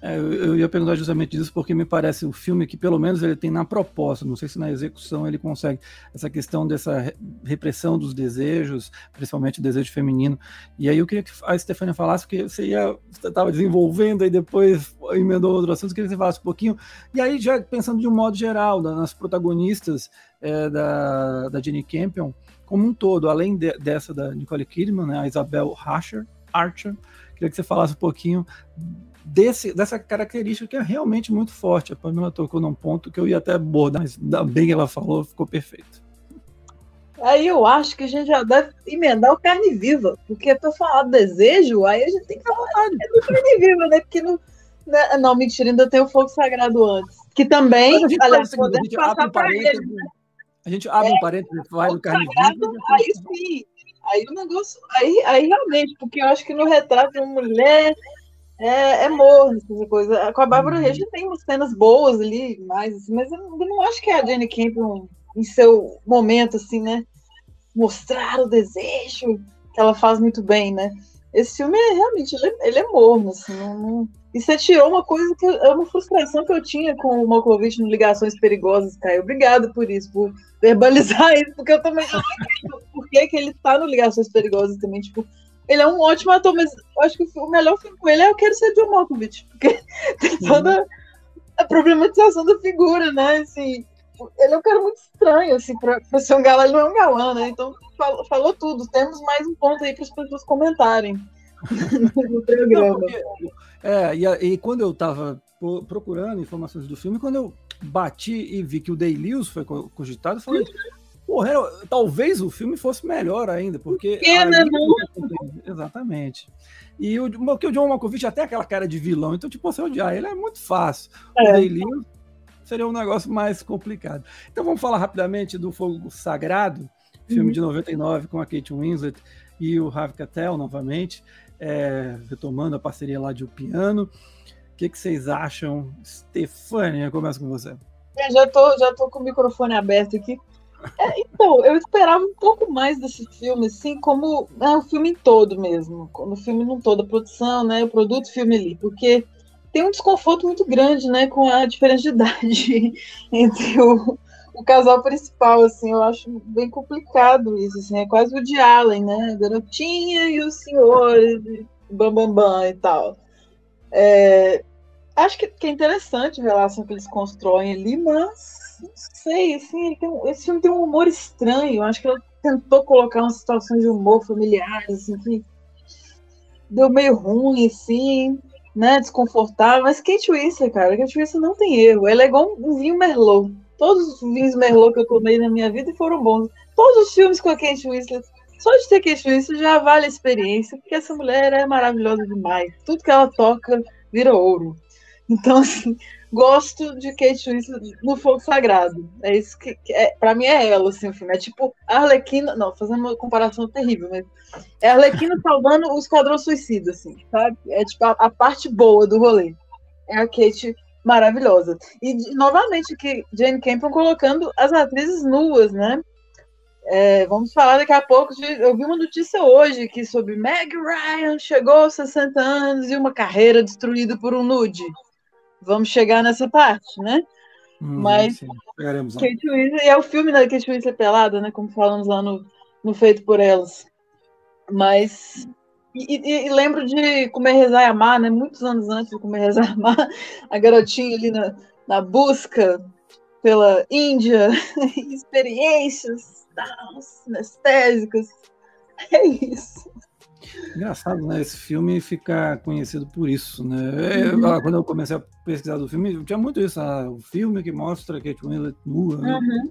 Speaker 1: É, eu ia perguntar justamente disso porque me parece um filme que pelo menos ele tem na proposta, não sei se na execução ele consegue essa questão dessa repressão dos desejos, principalmente o desejo feminino. E aí eu queria que a Stefania falasse porque você ia estava desenvolvendo e depois emendou outro assunto, eu queria que você falasse um pouquinho. E aí já pensando de um modo geral nas protagonistas é, da da Jenny Campion como um todo, além de, dessa da Nicole Kidman, né, a Isabel Archer, Archer, queria que você falasse um pouquinho desse, dessa característica que é realmente muito forte. A Pamela tocou num ponto que eu ia até abordar, mas ainda bem que ela falou, ficou perfeito.
Speaker 3: Aí eu acho que a gente já deve emendar o carne viva, porque para falar do desejo, aí a gente tem que falar do carne viva, né? Porque não, né? não, mentira, ainda tem o fogo sagrado antes. Que também,
Speaker 1: a gente, aliás, a gente abre um parênteses, ele, né? a gente abre é, um parênteses, vai no carne viva.
Speaker 3: Aí sim, aí o negócio, aí, aí realmente, porque eu acho que no retrato de uma mulher é, é morno, essa coisa. Com a Bárbara uhum. tem umas cenas boas ali, mais, assim, mas eu não, acho que a Jenny Campion, em seu momento, assim, né? Mostrar o desejo que ela faz muito bem, né? Esse filme é realmente, ele é, ele é morno, assim, não, não... E você tirou uma coisa que é uma frustração que eu tinha com o Malkovich no Ligações Perigosas, Caio. Obrigado por isso, por verbalizar [laughs] isso, porque eu também não entendo por que, que ele tá no Ligações Perigosas também, tipo, ele é um ótimo ator, mas eu acho que o melhor filme com ele é Eu Quero Ser John Malkovich, porque [laughs] tem toda a problematização da figura, né? Assim, ele é um cara muito estranho, assim, pra, pra ser um galã, ele não é um galã, né? Então, falou, falou tudo. Temos mais um ponto aí para as pessoas comentarem no programa.
Speaker 1: é, e, e, quando eu estava procurando informações do filme, quando eu bati e vi que o Day Lewis foi cogitado, eu falei, Porra, era, talvez o filme fosse melhor ainda, porque.
Speaker 3: Que, né, [laughs]
Speaker 1: Exatamente. E o, porque o John Malkovich até aquela cara de vilão, então, tipo, você odiar ele é muito fácil. É. O Day seria um negócio mais complicado. Então vamos falar rapidamente do Fogo Sagrado, filme uhum. de 99 com a Kate Winslet e o Harvey Keitel novamente, é, retomando a parceria lá de O Piano. O que, que vocês acham? Stefania, começa com você.
Speaker 3: Eu já tô, já tô com o microfone aberto aqui. É, então, eu esperava um pouco mais desse filme, assim, como é, o filme todo mesmo, o filme não todo, a produção, né, o produto filme ali, porque tem um desconforto muito grande, né, com a diferença de idade [laughs] entre o, o casal principal, assim, eu acho bem complicado isso, assim, é quase o de Allen, né, a garotinha e o senhor, bam, bam, bam e tal. É, acho que, que é interessante a relação que eles constroem ali, mas não sei, assim, tem, esse filme tem um humor estranho. Acho que ela tentou colocar uma situação de humor familiar, assim, que deu meio ruim, assim, né? Desconfortável. Mas Kate Winslet, cara, Kate Winslet não tem erro. Ela é igual um vinho Merlot. Todos os vinhos Merlot que eu tomei na minha vida foram bons. Todos os filmes com a Kate Winslet, só de ter Kate Winslet já vale a experiência, porque essa mulher é maravilhosa demais. Tudo que ela toca vira ouro. Então, assim, gosto de Kate Winslet no Fogo Sagrado. É isso que, é, para mim é ela, assim, o filme. É tipo Arlequina, não, fazendo uma comparação terrível, mas é Arlequina [laughs] salvando o Esquadrão Suicida, assim, sabe? É tipo a, a, parte boa do rolê. É a Kate maravilhosa. E novamente que Jane Campion colocando as atrizes nuas, né? É, vamos falar daqui a pouco de. Eu vi uma notícia hoje que sobre Meg Ryan chegou aos 60 anos e uma carreira destruída por um nude. Vamos chegar nessa parte, né?
Speaker 1: Hum,
Speaker 3: Mas
Speaker 1: sim. Chegaremos lá.
Speaker 3: Kate Winslet, e é o filme da Kate Winslet pelada, né? Como falamos lá no, no Feito por Elas. Mas e, e, e, lembro de Comer, Rezar e Amar, né? Muitos anos antes de Comer, Rezar e Amar, [laughs] a garotinha ali na, na busca pela Índia, [laughs] experiências anestésicas. É isso.
Speaker 1: Engraçado, né? Esse filme fica conhecido por isso, né? Uhum. Eu, quando eu comecei a pesquisar do filme, tinha muito isso, ah, o filme que mostra Kate Winslet nua. Né? Uhum.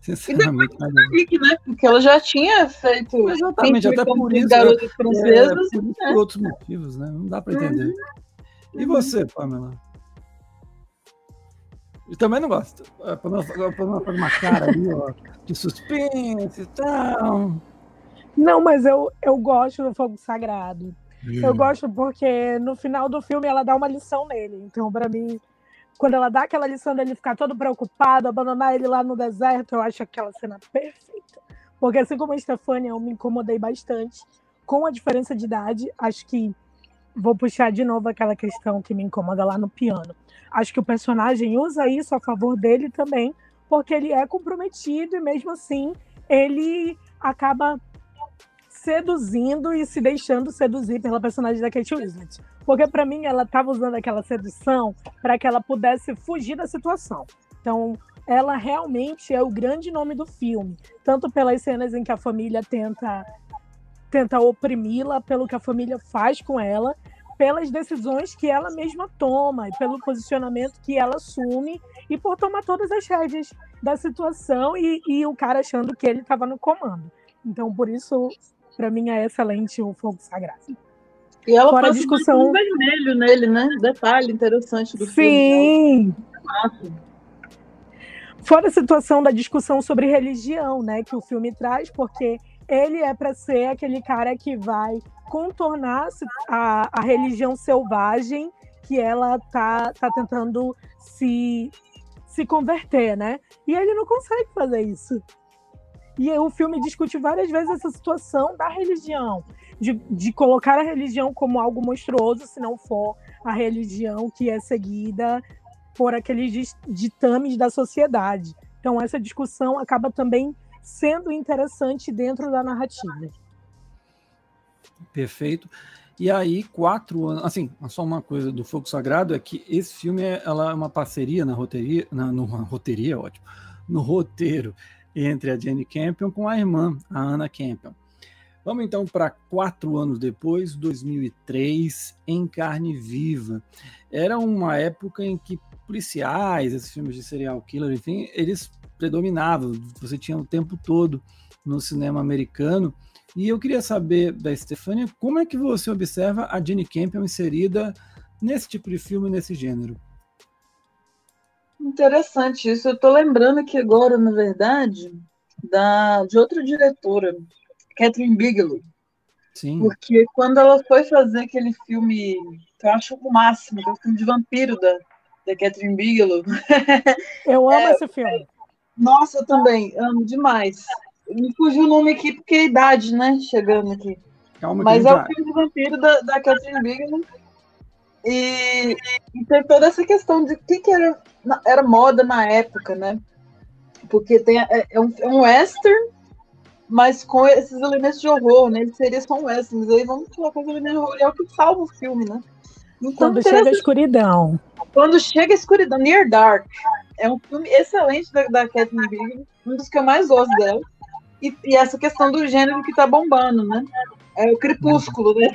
Speaker 3: Sinceramente. E depois, né? Porque ela já tinha feito.
Speaker 1: Exatamente, até por isso.
Speaker 3: Garotas francesas.
Speaker 1: É, por, por, outros motivos, né? Não dá para entender. Uhum. E você, Pamela? Eu também não gosto. A Pamela faz uma cara ali, ó, de suspense e tal.
Speaker 2: Não, mas eu, eu gosto do Fogo Sagrado. Hum. Eu gosto porque no final do filme ela dá uma lição nele. Então, para mim, quando ela dá aquela lição dele ficar todo preocupado, abandonar ele lá no deserto, eu acho aquela cena perfeita. Porque assim como a Stefania, eu me incomodei bastante com a diferença de idade. Acho que vou puxar de novo aquela questão que me incomoda lá no piano. Acho que o personagem usa isso a favor dele também, porque ele é comprometido e mesmo assim ele acaba seduzindo e se deixando seduzir pela personagem da Kate Winslet. Porque para mim ela estava usando aquela sedução para que ela pudesse fugir da situação. Então, ela realmente é o grande nome do filme, tanto pelas cenas em que a família tenta tenta oprimi-la, pelo que a família faz com ela, pelas decisões que ela mesma toma e pelo posicionamento que ela assume e por tomar todas as rédeas da situação e, e o cara achando que ele estava no comando. Então, por isso, para mim é excelente o Fogo Sagrado.
Speaker 3: E ela Fora a discussão vermelho nele, né? Detalhe interessante do
Speaker 2: Sim. filme. Sim. Fora a situação da discussão sobre religião, né, que o filme traz, porque ele é para ser aquele cara que vai contornar a, a religião selvagem que ela tá, tá tentando se, se converter, né? E ele não consegue fazer isso. E o filme discute várias vezes essa situação da religião, de, de colocar a religião como algo monstruoso, se não for a religião que é seguida por aqueles ditames da sociedade. Então, essa discussão acaba também sendo interessante dentro da narrativa.
Speaker 1: Perfeito. E aí, quatro anos. Assim, só uma coisa do Fogo Sagrado é que esse filme é, ela é uma parceria na roteria. Na, no, roteria, ótimo. No roteiro entre a Jenny Campion com a irmã, a Anna Campion. Vamos então para quatro anos depois, 2003, em Carne Viva. Era uma época em que policiais, esses filmes de serial killer, enfim, eles predominavam. Você tinha o tempo todo no cinema americano. E eu queria saber da Stefania, como é que você observa a Jenny Campion inserida nesse tipo de filme, nesse gênero?
Speaker 3: Interessante isso. Eu estou lembrando aqui agora, na verdade, da, de outra diretora, Catherine Bigelow.
Speaker 1: Sim.
Speaker 3: Porque quando ela foi fazer aquele filme, que eu acho o máximo, que é o filme de vampiro da, da Catherine Bigelow. [laughs]
Speaker 2: Eu amo é, esse filme.
Speaker 3: Nossa, eu também, amo demais. Me fugiu o nome aqui porque é a idade, né? Chegando aqui. Calma, Mas é o filme de vampiro da, da Catherine Bigelow. E, e tem toda essa questão de o que, que era, era moda na época, né? Porque tem, é, é, um, é um western, mas com esses elementos de horror, né? Ele seria só um western, mas aí vamos colocar os elementos de horror, é o que salva o filme, né?
Speaker 2: Então, Quando chega a escuridão.
Speaker 3: Quando chega a escuridão, Near Dark. É um filme excelente da, da Catherine Bigelow, um dos que eu mais gosto dela. E, e, essa questão do gênero que tá bombando, né? É o crepúsculo, né?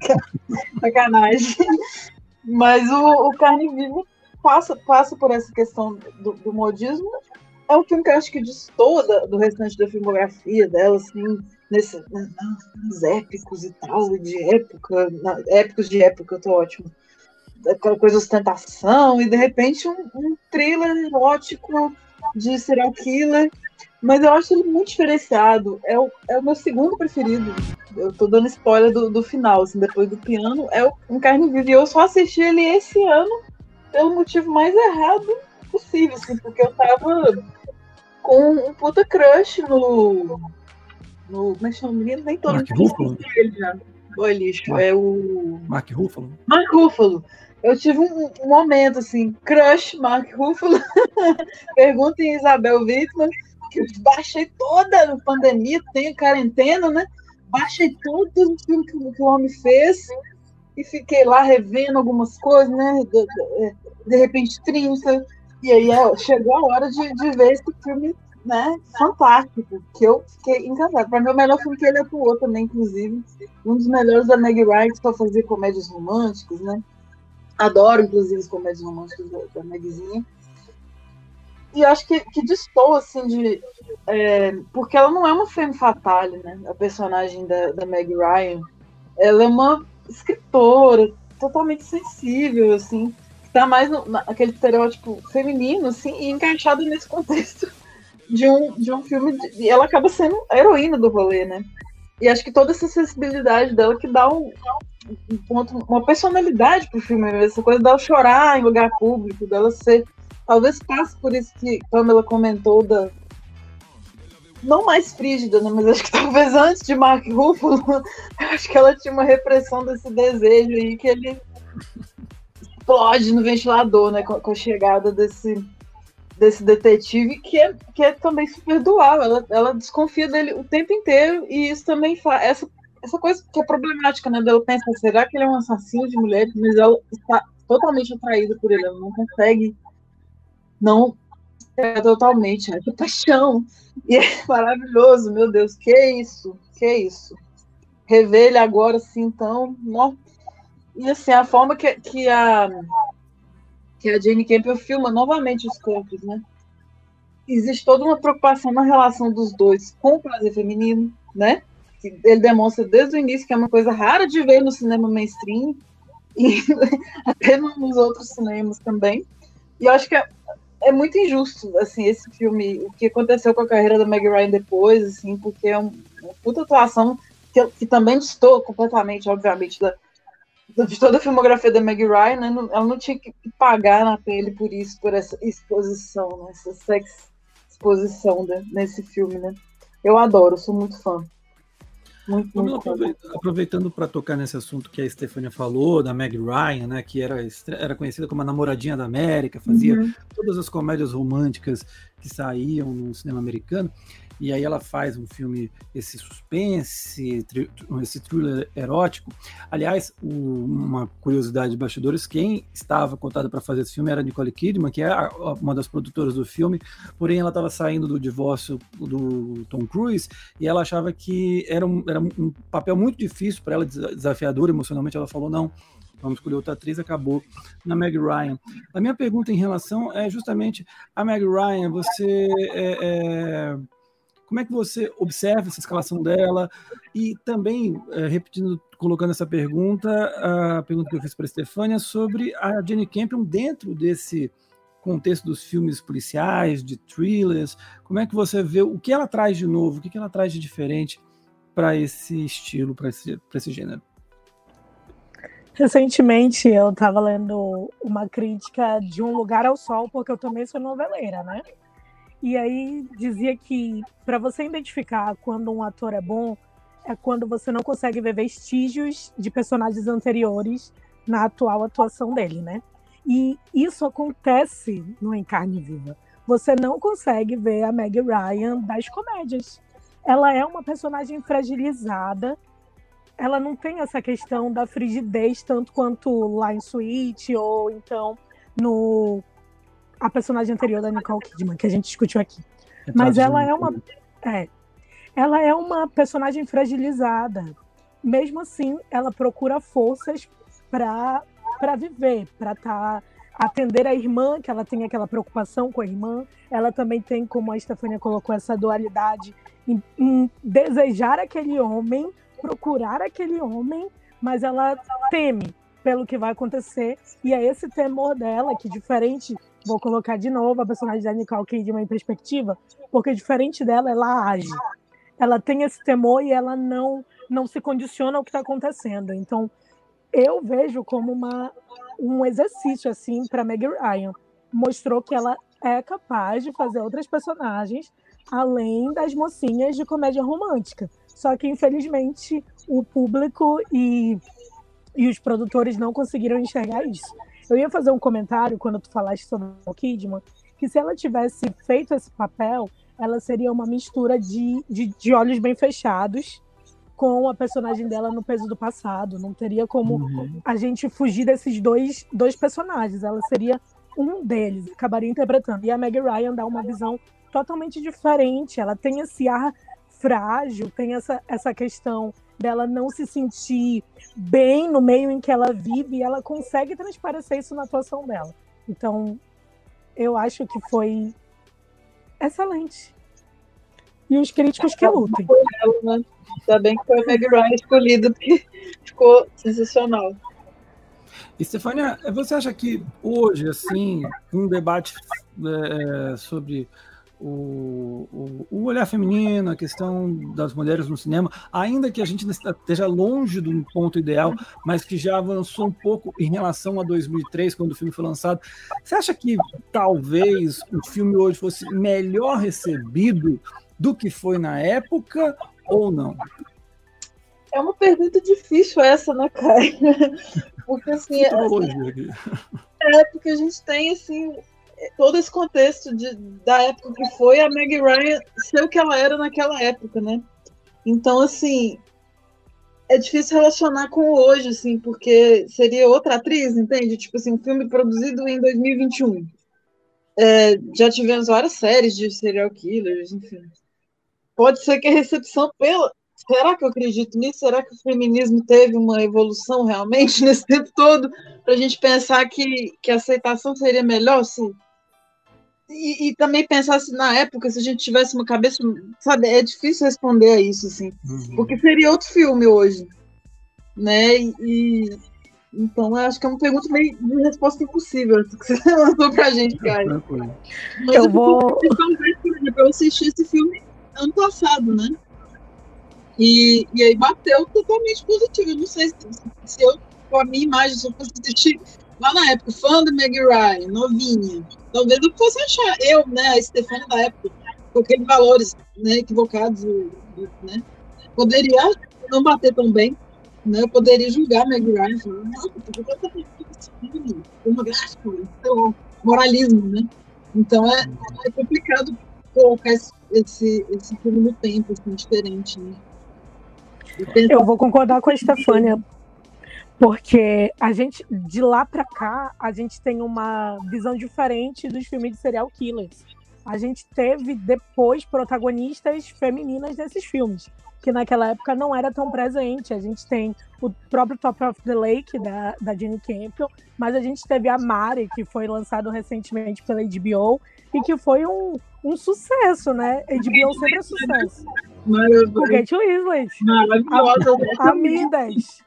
Speaker 3: [laughs] Sacanagem. Mas o, o Carne Viva passa, passa por essa questão do, do modismo. É um filme que eu acho que destoa do restante da filmografia dela, assim, nesse, né, nos épicos e tal, de época, na, épicos de época, eu tô ótimo. Aquela coisa de ostentação, e de repente um, um thriller erótico de serial killer mas eu acho ele muito diferenciado. É o, é o meu segundo preferido. Eu tô dando spoiler do, do final, assim, depois do piano. É o Carne Viva. E eu só assisti ele esse ano pelo motivo mais errado possível, assim, porque eu tava com um puta crush no. no como é que chama o menino? Nem todo
Speaker 1: Mark Ruffalo?
Speaker 3: ele já. Oi, lixo. Mark, é o.
Speaker 1: Mark Ruffalo?
Speaker 3: Mark Ruffalo. Eu tive um, um momento assim, crush Mark Ruffalo. [laughs] Perguntem Isabel Wittmann baixei toda a pandemia, tenho quarentena, né? Baixei todos os filmes que, o homem fez e fiquei lá revendo algumas coisas, né? De, de, de repente 30. E aí chegou a hora de, de ver esse filme né, fantástico, que eu fiquei encantada. Para mim, o melhor filme que ele atuou também, inclusive. Um dos melhores da Meg que só fazia comédias românticas, né? Adoro, inclusive, as comédias românticas da, da Megzinha. E acho que, que distou, assim, de. É, porque ela não é uma femme fatale, né? A personagem da, da Meg Ryan. Ela é uma escritora totalmente sensível, assim, que tá mais no, naquele estereótipo feminino, assim, e encaixado nesse contexto [laughs] de um, de um filme. De, e ela acaba sendo a heroína do rolê, né? E acho que toda essa sensibilidade dela que dá um, um ponto, uma personalidade pro filme, essa coisa dela chorar em lugar público, dela ser. Talvez passe por isso que ela comentou da. Não mais frígida, né? Mas acho que [laughs] talvez antes de Mark Ruffalo, [laughs] acho que ela tinha uma repressão desse desejo aí que ele explode no ventilador, né? Com, a chegada desse, desse detetive, que é, que é também super dual. Ela, ela desconfia dele o tempo inteiro, e isso também faz. Essa, essa coisa que é problemática, né? Dela pensar, será que ele é um assassino de mulheres? Mas ela está totalmente atraída por ele, ela não consegue não é totalmente, né? Que paixão! E é [laughs] maravilhoso, meu Deus, que isso, que isso. Rever ele agora, assim, então, não. E assim, a forma que, que a que a Jane Campion filma novamente os corpos, né? Existe toda uma preocupação na relação dos dois com o prazer feminino, né? Que ele demonstra desde o início que é uma coisa rara de ver no cinema mainstream e [laughs] até nos outros cinemas também. E eu acho que é, é muito injusto, assim, esse filme, o que aconteceu com a carreira da Meg Ryan depois, assim, porque é um, uma puta atuação que, que também estou completamente, obviamente, da, de toda a filmografia da Meg Ryan, né, ela não tinha que pagar na pele por isso, por essa exposição, né, essa sex exposição né, nesse filme, né? Eu adoro, sou muito fã.
Speaker 1: Muito, muito aproveitando para tocar nesse assunto que a Stefania falou, da Meg Ryan, né, que era, era conhecida como a namoradinha da América, fazia uhum. todas as comédias românticas que saíam no cinema americano e aí ela faz um filme, esse suspense, esse thriller erótico. Aliás, uma curiosidade de bastidores, quem estava contada para fazer esse filme era Nicole Kidman, que é uma das produtoras do filme, porém ela estava saindo do divórcio do Tom Cruise e ela achava que era um, era um papel muito difícil para ela, desafiador emocionalmente, ela falou, não, vamos escolher outra atriz, acabou na Meg Ryan. A minha pergunta em relação é justamente a Meg Ryan, você é, é, como é que você observa essa escalação dela? E também, é, repetindo, colocando essa pergunta, a pergunta que eu fiz para a Stefania sobre a Jenny Campion dentro desse contexto dos filmes policiais, de thrillers, como é que você vê o que ela traz de novo, o que ela traz de diferente para esse estilo, para esse, esse gênero?
Speaker 2: Recentemente eu estava lendo uma crítica de Um Lugar ao Sol, porque eu também sou noveleira, né? E aí dizia que para você identificar quando um ator é bom é quando você não consegue ver vestígios de personagens anteriores na atual atuação dele, né? E isso acontece no Em Carne Viva. Você não consegue ver a Meg Ryan das comédias. Ela é uma personagem fragilizada. Ela não tem essa questão da frigidez tanto quanto lá em Sweet ou então no a personagem anterior da Nicole Kidman, que a gente discutiu aqui. É Mas ela é uma. É, ela é uma personagem fragilizada. Mesmo assim, ela procura forças para viver, para tá, atender a irmã, que ela tem aquela preocupação com a irmã. Ela também tem, como a Stefania colocou, essa dualidade em, em desejar aquele homem, procurar aquele homem, mas ela teme pelo que vai acontecer. E é esse temor dela que, diferente vou colocar de novo a personagem da Nicole Kidman em perspectiva, porque diferente dela, ela age. Ela tem esse temor e ela não não se condiciona ao que está acontecendo. Então, eu vejo como uma, um exercício assim para Meg Ryan. Mostrou que ela é capaz de fazer outras personagens além das mocinhas de comédia romântica. Só que, infelizmente, o público e, e os produtores não conseguiram enxergar isso. Eu ia fazer um comentário quando tu falaste sobre a Kidman, que se ela tivesse feito esse papel, ela seria uma mistura de, de, de olhos bem fechados com a personagem dela no peso do passado. Não teria como uhum. a gente fugir desses dois, dois personagens. Ela seria um deles, acabaria interpretando. E a Meg Ryan dá uma visão totalmente diferente. Ela tem esse ar frágil, tem essa, essa questão dela não se sentir bem no meio em que ela vive e ela consegue transparecer isso na atuação dela. Então, eu acho que foi excelente. E os críticos que lutem.
Speaker 3: Ainda bem que foi o Meg Ryan escolhido, porque ficou sensacional.
Speaker 1: E Stefania, você acha que hoje, assim, um debate é, sobre o, o, o, olhar feminino, a questão das mulheres no cinema, ainda que a gente esteja longe do ponto ideal, mas que já avançou um pouco em relação a 2003, quando o filme foi lançado. Você acha que talvez o filme hoje fosse melhor recebido do que foi na época ou não?
Speaker 3: É uma pergunta difícil essa, né, Caio? [laughs] Porque assim. É, é, porque a gente tem assim todo esse contexto de, da época que foi a Meg Ryan ser o que ela era naquela época, né? Então, assim, é difícil relacionar com hoje, assim, porque seria outra atriz, entende? Tipo assim, um filme produzido em 2021. É, já tivemos várias séries de serial killers, enfim. Pode ser que a recepção pela. Será que eu acredito nisso? Será que o feminismo teve uma evolução realmente [laughs] nesse tempo todo? Para a gente pensar que, que a aceitação seria melhor se e, e, também pensar assim, na época, se a gente tivesse uma cabeça, sabe, é difícil responder a isso, assim, uhum. porque seria outro filme hoje, né? E, então, eu acho que é uma pergunta meio de resposta impossível que você [laughs] lançou pra gente, cara. Mas eu, eu vou. Eu assisti esse filme ano passado, né? E, e aí bateu totalmente positivo. Eu não sei se, se eu, com a minha imagem, se eu fosse assistir lá na época, fã do Meg Ryan, novinha, talvez eu fosse achar, eu, né, a Stefania da época, com aqueles valores né, equivocados, né, poderia não bater tão bem, né, eu poderia julgar Meg Ryan, falando, nossa, por que eu tô fazendo pornográfico, então, moralismo, né, então é, é complicado colocar esse, esse, esse filme no tempo, assim, diferente, né.
Speaker 2: Eu vou concordar com a Stefania, porque a gente, de lá para cá, a gente tem uma visão diferente dos filmes de serial killers. A gente teve depois protagonistas femininas nesses filmes, que naquela época não era tão presente. A gente tem o próprio Top of the Lake, da, da Jenny Campbell, mas a gente teve a Mari, que foi lançado recentemente pela HBO, e que foi um, um sucesso, né? HBO sempre é sucesso. Com Kate Winslet.
Speaker 3: Maravilhosa.
Speaker 2: Amidas.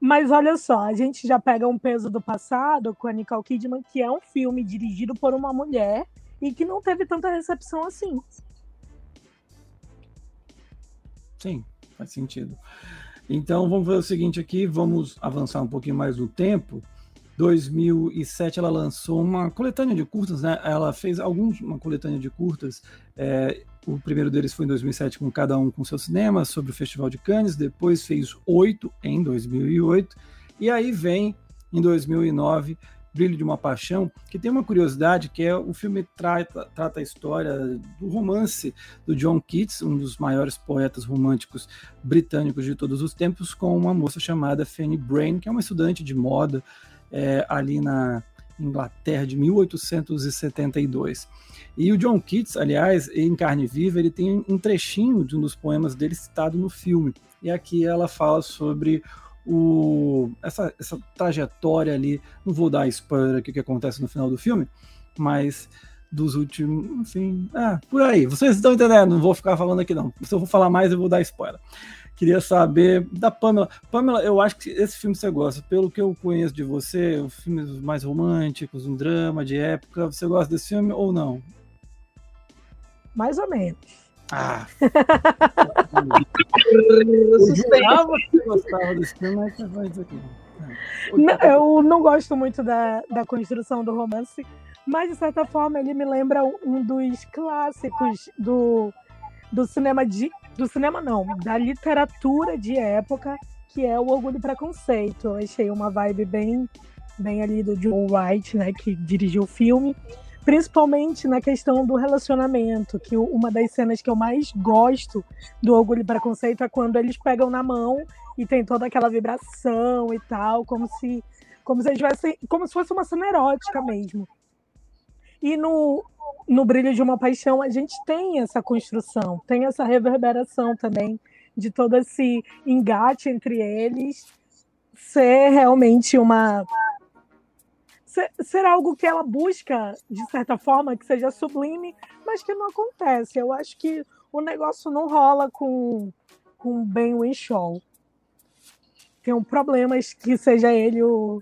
Speaker 2: Mas olha só, a gente já pega um peso do passado com a Nicole Kidman, que é um filme dirigido por uma mulher e que não teve tanta recepção assim.
Speaker 1: Sim, faz sentido. Então vamos fazer o seguinte aqui, vamos avançar um pouquinho mais no tempo. 2007 ela lançou uma coletânea de curtas, né? Ela fez alguns uma coletânea de curtas. É, o primeiro deles foi em 2007 com cada um com seu cinema sobre o Festival de Cannes. Depois fez oito em 2008 e aí vem em 2009 Brilho de uma Paixão, que tem uma curiosidade que é o filme trata, trata a história do romance do John Keats, um dos maiores poetas românticos britânicos de todos os tempos, com uma moça chamada Fanny Brain, que é uma estudante de moda é, ali na Inglaterra de 1872. E o John Keats, aliás, em Carne Viva, ele tem um trechinho de um dos poemas dele citado no filme. E aqui ela fala sobre o, essa, essa trajetória ali. Não vou dar spoiler aqui que acontece no final do filme, mas dos últimos, enfim, ah, por aí. Vocês estão entendendo? Não vou ficar falando aqui não. Se eu vou falar mais, eu vou dar spoiler. Queria saber da Pamela. Pamela, eu acho que esse filme você gosta. Pelo que eu conheço de você, filmes mais românticos, um drama de época. Você gosta desse filme ou não?
Speaker 2: Mais ou menos.
Speaker 1: Ah! [laughs] eu jurava que você gostava desse filme, mas você faz isso aqui.
Speaker 2: Não, eu não gosto muito da, da construção do romance, mas de certa forma ele me lembra um dos clássicos do, do cinema de do cinema não, da literatura de época, que é o Orgulho e Preconceito. Eu achei uma vibe bem, bem ali do Joe Wright, né, que dirigiu o filme, principalmente na questão do relacionamento, que uma das cenas que eu mais gosto do Orgulho e Preconceito é quando eles pegam na mão e tem toda aquela vibração e tal, como se como se tivessem, como se fosse uma cena erótica mesmo. E no, no Brilho de uma Paixão a gente tem essa construção, tem essa reverberação também de todo esse engate entre eles ser realmente uma ser, algo que ela busca de certa forma que seja sublime, mas que não acontece. Eu acho que o negócio não rola com com Ben Winshaw. Tem um problema que seja ele o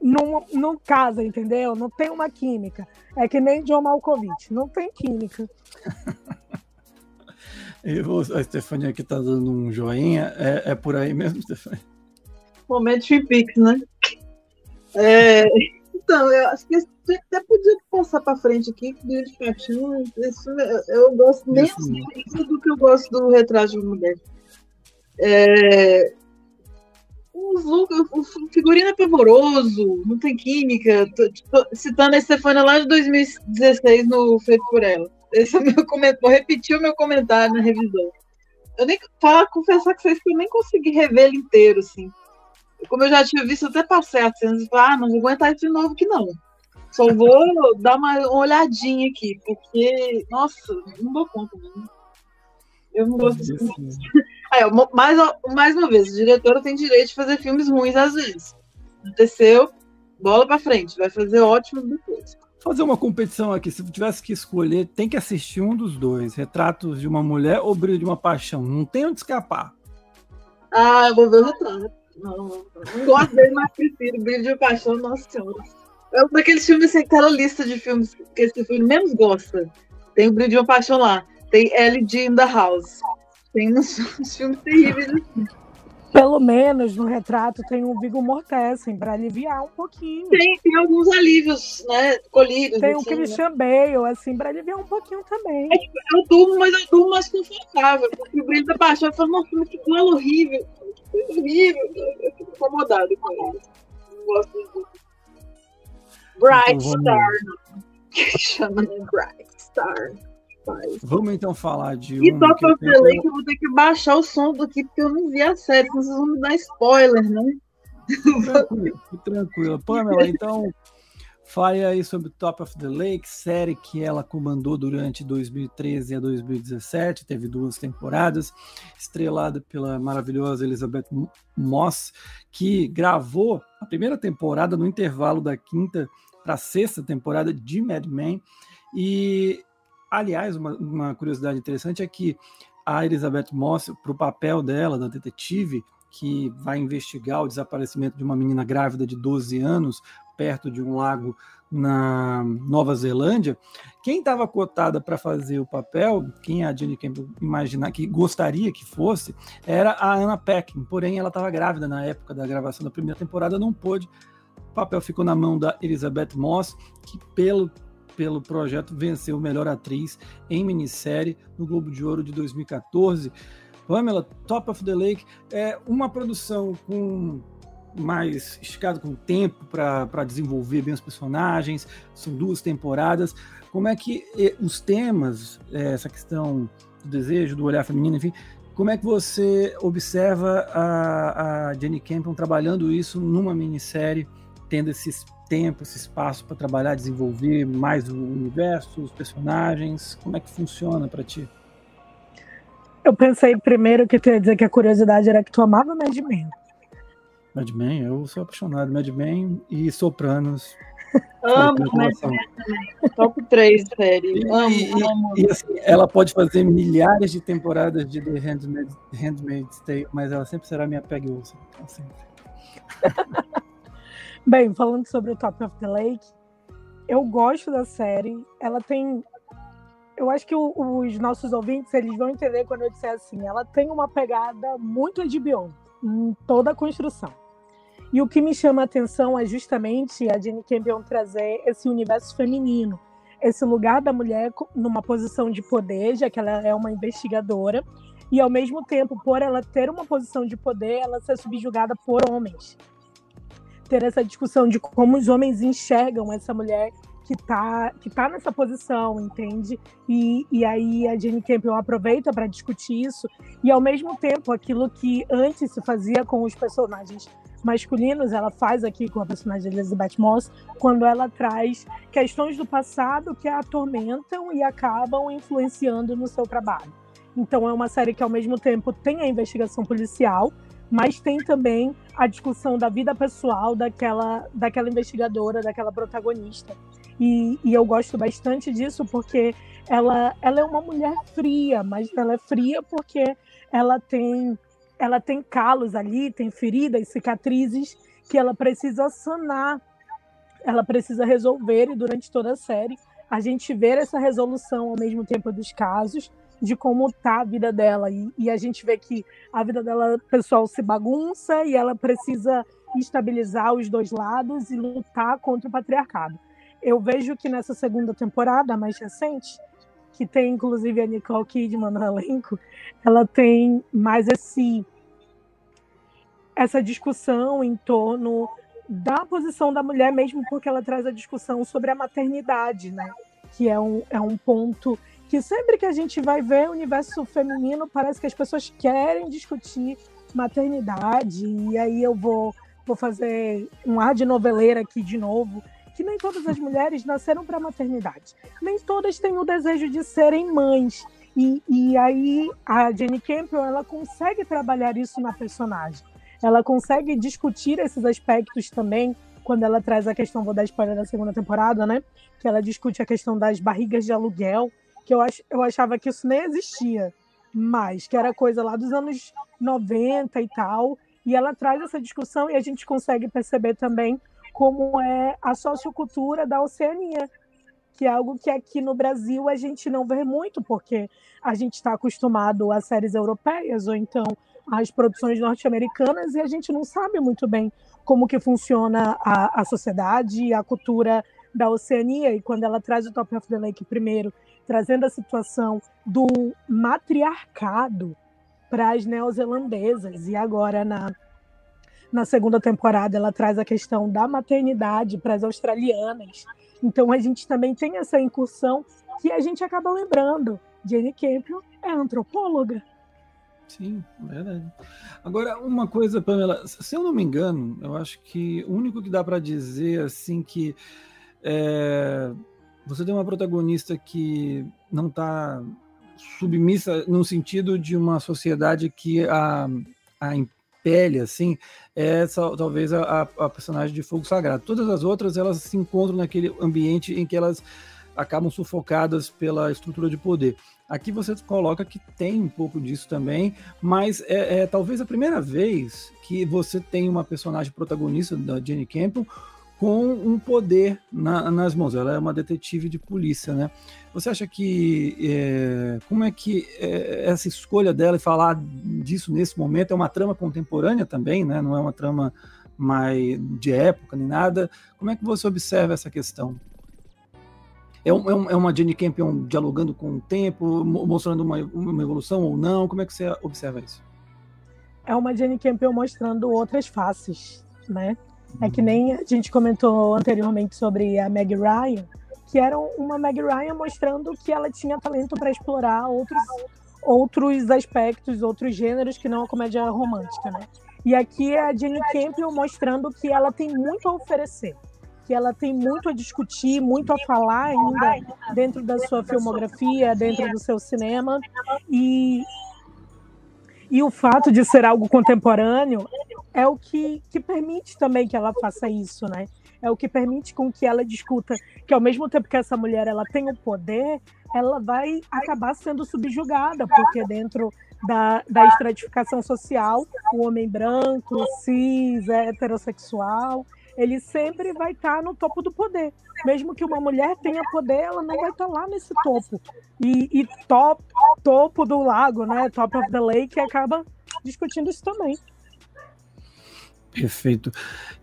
Speaker 2: não, não casa, entendeu? Não tem uma química. É que nem John Malkovich, não tem química. [laughs]
Speaker 1: e a Stefania aqui tá dando um joinha. É, é por aí mesmo, Stefania?
Speaker 3: Momento Peaks, né? É, então, eu acho que até podia passar para frente aqui, que de paixão, isso, eu, gosto nem assim, do que eu gosto do retrato de mulher. É, o figurino é pavoroso, não tem química. Tô, tô citando a Stefania lá de 2016 no Feito por Ela. Esse é o meu comentário. Vou repetir o meu comentário na revisão. Eu nem falar, confessar que vocês que eu nem consegui rever ele inteiro, assim. Como eu já tinha visto até passar cenas, eu falei, ah, não vou aguentar isso de novo que não. Só vou [laughs] dar uma, uma olhadinha aqui, porque, nossa, não dou conta mesmo. Eu não gosto disso. É, mais, mais uma vez, o diretor tem direito de fazer filmes ruins às vezes. Aconteceu, bola pra frente, vai fazer ótimo depois.
Speaker 1: Fazer uma competição aqui, se tivesse que escolher, tem que assistir um dos dois: Retratos de uma Mulher ou Brilho de uma Paixão. Não tem onde escapar.
Speaker 3: Ah, eu vou ver o retrato. Não, não, não gosto dele, mas prefiro Brilho de uma Paixão, nossa senhora. É um daqueles filmes, assim, aquela lista de filmes que esse filme menos gosta. Tem o Brilho de uma Paixão lá. Tem LG in the House. Tem uns, [laughs] uns filmes terríveis assim.
Speaker 2: Pelo menos no retrato tem um Viggo Mortensen para aliviar um pouquinho.
Speaker 3: Tem, tem alguns alívios, né? Colírios.
Speaker 2: Tem assim, o Christian né? Bale, assim, para aliviar um pouquinho também.
Speaker 3: É, tipo, eu durmo, mas eu durmo mais confortável. Porque o brilho da paixão, eu falo, nossa, que duelo horrível. Que horrível. Eu fico incomodado com ele. Não gosto disso. Bright então, Star. Que [laughs] chama de Bright Star.
Speaker 1: Vamos então falar de
Speaker 3: e só que eu falei que eu vou ter que baixar o som daqui, porque eu não vi a série, vocês vão me dar spoiler, né?
Speaker 1: Tranquilo, tranquilo. Pamela, então fale aí sobre Top of the Lake, série que ela comandou durante 2013 a 2017, teve duas temporadas, estrelada pela maravilhosa Elizabeth Moss, que gravou a primeira temporada no intervalo da quinta para a sexta temporada de Mad Men. E Aliás, uma, uma curiosidade interessante é que a Elizabeth Moss, para o papel dela, da detetive, que vai investigar o desaparecimento de uma menina grávida de 12 anos perto de um lago na Nova Zelândia. Quem estava cotada para fazer o papel, quem a Jenny Campbell imaginar que gostaria que fosse, era a Anna Peckin. Porém, ela estava grávida na época da gravação da primeira temporada, não pôde. O papel ficou na mão da Elizabeth Moss, que pelo pelo projeto venceu melhor atriz em minissérie no Globo de Ouro de 2014. Pamela, Top of the Lake é uma produção com mais esticado com tempo para desenvolver bem os personagens, são duas temporadas. Como é que os temas, é, essa questão do desejo, do olhar feminino, enfim, como é que você observa a, a Jenny Campion trabalhando isso numa minissérie, tendo esses tempo, esse espaço para trabalhar, desenvolver mais o universo, os personagens? Como é que funciona para ti?
Speaker 2: Eu pensei primeiro que tu ia dizer que a curiosidade era que tu amava Mad Men.
Speaker 1: Mad Men, eu sou apaixonado. Mad Men e Sopranos. [laughs]
Speaker 3: Amo Mad Men também. Top 3 série. Amo, e, amo.
Speaker 1: E, assim, ela pode fazer milhares de temporadas de The Handmaid's, Handmaid's Tale, mas ela sempre será minha Peggy Wilson. Então, sempre. [laughs]
Speaker 2: Bem, falando sobre o Top of the Lake, eu gosto da série. Ela tem. Eu acho que os nossos ouvintes eles vão entender quando eu disser assim. Ela tem uma pegada muito HBO em toda a construção. E o que me chama a atenção é justamente a Jenny Campion trazer esse universo feminino, esse lugar da mulher numa posição de poder, já que ela é uma investigadora, e ao mesmo tempo, por ela ter uma posição de poder, ela ser subjugada por homens ter essa discussão de como os homens enxergam essa mulher que tá, que tá nessa posição, entende? E, e aí a Jane Campion aproveita para discutir isso, e ao mesmo tempo aquilo que antes se fazia com os personagens masculinos, ela faz aqui com a personagem Elizabeth Moss, quando ela traz questões do passado que a atormentam e acabam influenciando no seu trabalho. Então é uma série que ao mesmo tempo tem a investigação policial, mas tem também a discussão da vida pessoal daquela, daquela investigadora, daquela protagonista. E, e, eu gosto bastante disso porque ela, ela é uma mulher fria, mas ela é fria porque ela tem ela tem calos ali, tem feridas, cicatrizes que ela precisa sanar, ela precisa resolver e durante toda a série a gente vê essa resolução ao mesmo tempo dos casos de como tá a vida dela e, e a gente vê que a vida dela pessoal se bagunça e ela precisa estabilizar os dois lados e lutar contra o patriarcado. Eu vejo que nessa segunda temporada, mais recente, que tem inclusive a Nicole Kidman no elenco, ela tem mais esse essa discussão em torno da posição da mulher, mesmo porque ela traz a discussão sobre a maternidade, né? Que é um, é um ponto que sempre que a gente vai ver o universo feminino, parece que as pessoas querem discutir maternidade, e aí eu vou, vou fazer um ar de noveleira aqui de novo, que nem todas as mulheres nasceram para maternidade. Nem todas têm o desejo de serem mães. E, e aí a Jenny Campbell ela consegue trabalhar isso na personagem. Ela consegue discutir esses aspectos também quando ela traz a questão, vou dar spoiler da segunda temporada, né? Que ela discute a questão das barrigas de aluguel, que eu, ach, eu achava que isso nem existia mais, que era coisa lá dos anos 90 e tal. E ela traz essa discussão e a gente consegue perceber também como é a sociocultura da Oceania, que é algo que aqui no Brasil a gente não vê muito, porque a gente está acostumado a séries europeias ou então às produções norte-americanas e a gente não sabe muito bem como que funciona a, a sociedade e a cultura da Oceania. E quando ela traz o Top of the Lake primeiro, trazendo a situação do matriarcado para as neozelandesas e agora na na segunda temporada ela traz a questão da maternidade para as australianas. Então a gente também tem essa incursão que a gente acaba lembrando. Jane Campion é antropóloga.
Speaker 1: Sim, verdade. Agora, uma coisa, Pamela, se eu não me engano, eu acho que o único que dá para dizer assim que é, você tem uma protagonista que não está submissa no sentido de uma sociedade que a, a pele, assim, é talvez a, a, personagem de Fogo Sagrado. Todas as outras, elas se encontram naquele ambiente em que elas acabam sufocadas pela estrutura de poder. Aqui você coloca que tem um pouco disso também, mas é, é talvez a primeira vez que você tem uma personagem protagonista da Jenny Campbell com um poder na, nas mãos. Ela é uma detetive de polícia, né? Você acha que é, como é que é, essa escolha dela e falar disso nesse momento é uma trama contemporânea também, né? Não é uma trama mais de época nem nada. Como é que você observa essa questão? É, um, é, uma Jenny Campion dialogando com o tempo, mostrando uma, uma evolução ou não? Como é que você observa isso?
Speaker 2: É uma Jenny Campion mostrando outras faces, né? É que nem a gente comentou anteriormente sobre a Meg Ryan, que era uma Meg Ryan mostrando que ela tinha talento para explorar outros, outros aspectos, outros gêneros que não a comédia romântica, né? E aqui é a Jenny Campion mostrando que ela tem muito a oferecer, que ela tem muito a discutir, muito a falar ainda dentro da sua filmografia, dentro do seu cinema. E, e o fato de ser algo contemporâneo é o que, que permite também que ela faça isso, né? É o que permite com que ela discuta que ao mesmo tempo que essa mulher ela tem o poder, ela vai acabar sendo subjugada, porque dentro da, da estratificação social, o homem branco, cis, heterossexual, ele sempre vai estar no topo do poder. Mesmo que uma mulher tenha poder, ela não vai estar lá nesse topo. E, e top, topo do lago, né? Top of the lake, acaba discutindo isso também.
Speaker 1: Perfeito.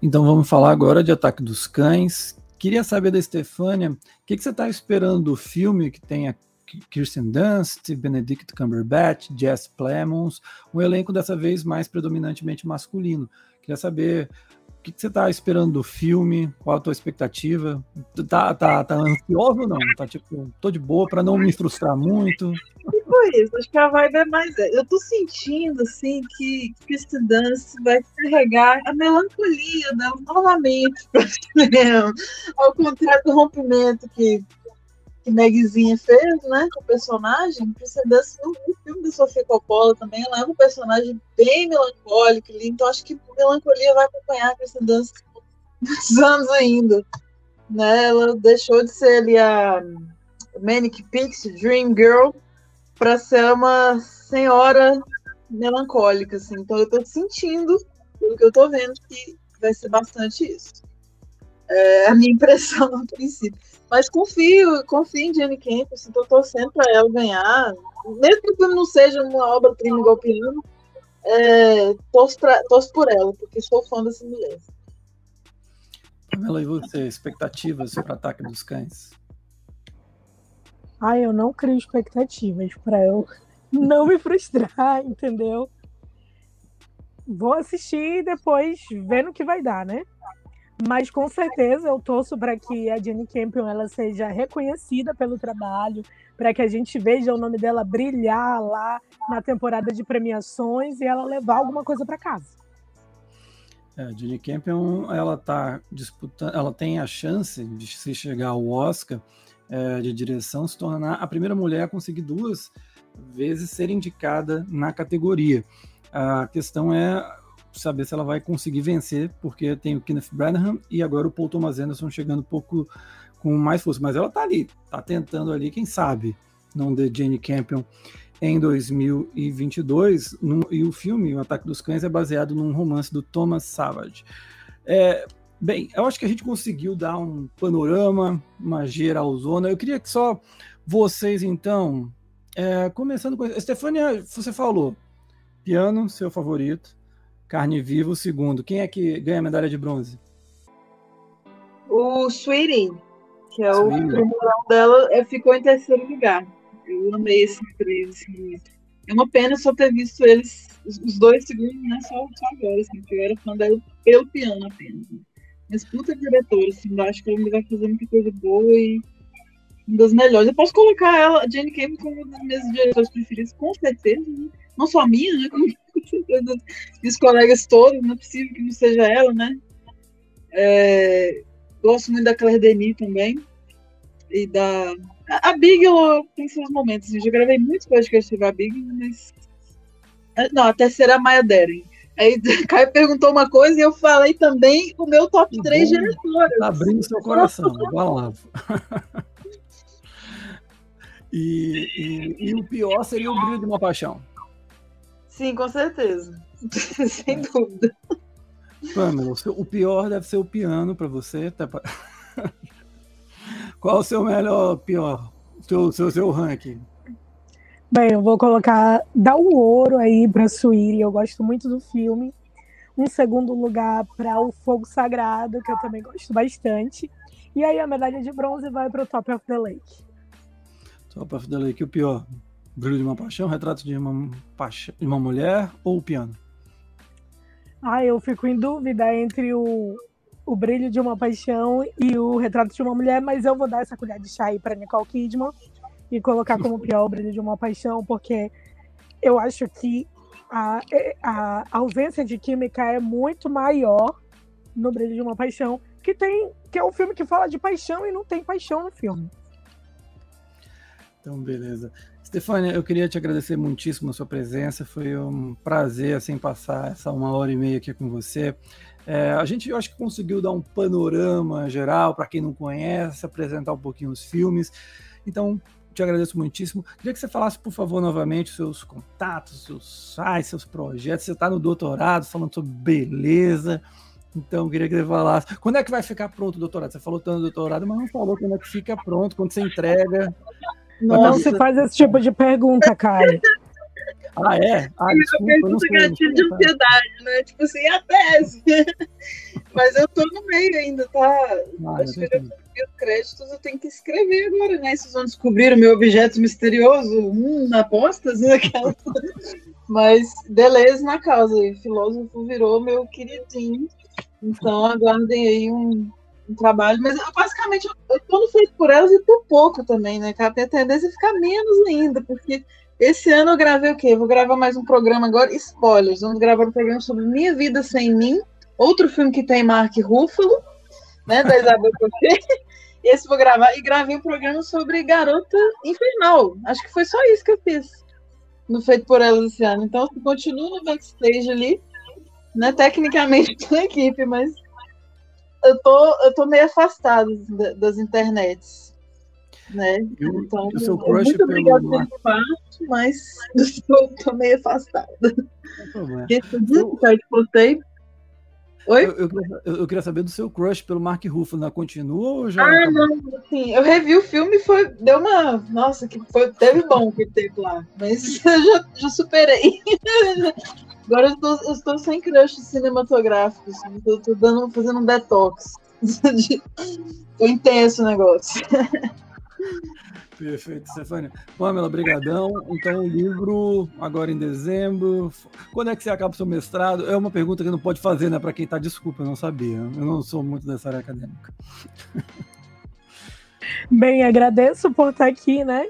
Speaker 1: Então vamos falar agora de Ataque dos Cães. Queria saber da Stefânia, o que, que, você está esperando do filme que tem a Kirsten Dunst, Benedict Cumberbatch, Jess Plemons, um elenco dessa vez mais predominantemente masculino. Queria saber o que, que você está esperando do filme? Qual a tua expectativa? Tá, tá, tá ansioso ou não? Tá tipo, tô de boa para não me frustrar muito?
Speaker 3: Tipo isso, acho que a vibe é mais. Eu tô sentindo, assim, que Kristen Dance vai carregar a melancolia dela novamente [laughs] para cinema. Ao contrário do rompimento que que Megzinha fez, né, com o personagem, precedesse no, no filme da Sofia Coppola também, ela é um personagem bem melancólico, então acho que melancolia vai acompanhar a Dunst muitos anos ainda, né, ela deixou de ser ali a Manic Pixie, Dream Girl, para ser uma senhora melancólica, assim, então eu tô sentindo, pelo que eu tô vendo, que vai ser bastante isso. É a minha impressão no princípio. Mas confio, confio em Jenny Campos, estou torcendo para ela ganhar. Mesmo que o filme não seja uma obra-prima igual piano, é, torço, pra, torço por ela, porque sou fã dessa mulher.
Speaker 1: Pamela, e você? Expectativas sobre o ataque dos cães?
Speaker 2: Ah, eu não crio expectativas para eu não me frustrar, entendeu? Vou assistir e depois ver no que vai dar, né? Mas com certeza eu torço para que a Jenny Campion ela seja reconhecida pelo trabalho, para que a gente veja o nome dela brilhar lá na temporada de premiações e ela levar alguma coisa para casa.
Speaker 1: É, a Jenny Campion ela tá disputando, ela tem a chance de se chegar ao Oscar é, de direção, se tornar a primeira mulher a conseguir duas vezes ser indicada na categoria. A questão é saber se ela vai conseguir vencer, porque tem o Kenneth Branagh e agora o Paul Thomas Anderson chegando um pouco com mais força. Mas ela tá ali, tá tentando ali, quem sabe, não de Jane Campion em 2022. No, e o filme, O Ataque dos Cães, é baseado num romance do Thomas Savage. É, bem, eu acho que a gente conseguiu dar um panorama, uma geralzona. Eu queria que só vocês, então, é, começando com. Stefania, você falou, piano, seu favorito. Carne Viva, o segundo. Quem é que ganha a medalha de bronze?
Speaker 3: O Sweetie, que é Sweetie. o primeiro dela, é, ficou em terceiro lugar. Eu amei esse três. Assim. É uma pena só ter visto eles, os dois segundos, né? Só, só agora, assim, porque eu era fã dela pelo piano apenas. Né? Mas puta diretora, assim, eu acho que ela vai fazer muita coisa boa e uma das melhores. Eu posso colocar ela, a Jane Campion, como uma das minhas diretoras preferidas, com certeza, né? Não só a minha, né? Como [laughs] dos colegas todos, não é possível que não seja ela, né? É, gosto muito da Claire Denis também. E da. A, Big tem seus momentos. Assim, eu já gravei muitos podcasts sobre a Big, mas. É, não, a terceira é a Maya Deren. Aí [laughs] Caio perguntou uma coisa e eu falei também o meu top tá 3 diretoras.
Speaker 1: Tá abrindo seu coração, vai lá. [laughs] E, e, e, o pior seria o brilho de uma paixão.
Speaker 3: Sim, com certeza. [laughs] Sem dúvida.
Speaker 1: Pamela, o pior deve ser o piano para você. Tá [laughs] Qual o seu melhor, pior? Seu, seu, seu ranking?
Speaker 2: Bem, eu vou colocar, dar o um ouro aí para Suíri, eu gosto muito do filme. Um segundo lugar para o Fogo Sagrado, que eu também gosto bastante. E aí a medalha de bronze vai para o Top of the Lake.
Speaker 1: Top of the Lake, o pior? Brilho de uma Paixão, Retrato de uma, paixão, de uma Mulher ou o Piano?
Speaker 2: Ah, eu fico em dúvida entre o, o Brilho de uma Paixão e o Retrato de uma Mulher, mas eu vou dar essa colher de chá aí para Nicole Kidman e colocar como [laughs] pior o Brilho de uma Paixão, porque eu acho que a, a ausência de química é muito maior no Brilho de uma Paixão, que tem que é um filme que fala de paixão e não tem paixão no filme.
Speaker 1: Então, beleza. Stefania, eu queria te agradecer muitíssimo a sua presença. Foi um prazer assim passar essa uma hora e meia aqui com você. É, a gente, eu acho que conseguiu dar um panorama geral para quem não conhece, apresentar um pouquinho os filmes. Então, te agradeço muitíssimo. Queria que você falasse, por favor, novamente seus contatos, seus sites, seus projetos. Você está no doutorado, falando sobre beleza. Então, queria que você falasse. Quando é que vai ficar pronto o doutorado? Você falou tanto do doutorado, mas não falou quando é que fica pronto, quando você entrega. [laughs]
Speaker 2: Nossa. Não se faz esse tipo de pergunta, Caio. [laughs]
Speaker 1: Ah, é? Ah,
Speaker 3: desculpa, eu pergunta gatilho de ansiedade, né? Tipo assim, a tese. [laughs] Mas eu tô no meio ainda, tá? Ah, Acho que eu os créditos, eu tenho que escrever agora, né? Vocês vão descobrir o meu objeto misterioso, hum, na apostas, né? [laughs] Aquela... Mas beleza na causa, e filósofo virou meu queridinho. Então aguardem aí um, um trabalho. Mas basicamente eu no feito por elas e tô pouco também, né? Cara, tem a tendência a ficar menos ainda, porque esse ano eu gravei o quê? Vou gravar mais um programa agora. Spoilers. Vamos gravar um programa sobre Minha Vida Sem Mim. Outro filme que tem Mark Ruffalo, né? Da Isabel Cocher. [laughs] Esse vou gravar. E gravei um programa sobre Garota Infernal. Acho que foi só isso que eu fiz no Feito por Elas esse ano. Então, eu continuo no backstage ali, né? Tecnicamente [laughs] na equipe, mas eu tô, eu tô meio afastado das internets. Né?
Speaker 1: Eu, então, eu sou crush muito
Speaker 3: obrigado pelo espaço, mas [laughs] eu tô meio problema. Eu... postei
Speaker 1: Oi? Eu, eu, eu, queria saber do seu crush pelo Mark Ruffalo. Né? Continua ou já.
Speaker 3: Ah, acabou? não, assim, eu revi o filme e foi. Deu uma. Nossa, que foi, teve bom o tempo lá. Mas [laughs] eu já, já superei. [laughs] Agora eu estou, eu estou sem crush cinematográficos. Estou, estou dando, fazendo um detox. [laughs] foi intenso o negócio. [laughs]
Speaker 1: Perfeito, Stefania. Pamela, brigadão. Então, o livro agora em dezembro. Quando é que você acaba o seu mestrado? É uma pergunta que não pode fazer, né? Para quem está, desculpa, eu não sabia. Eu não sou muito dessa área acadêmica. [laughs]
Speaker 2: Bem, agradeço por estar aqui, né?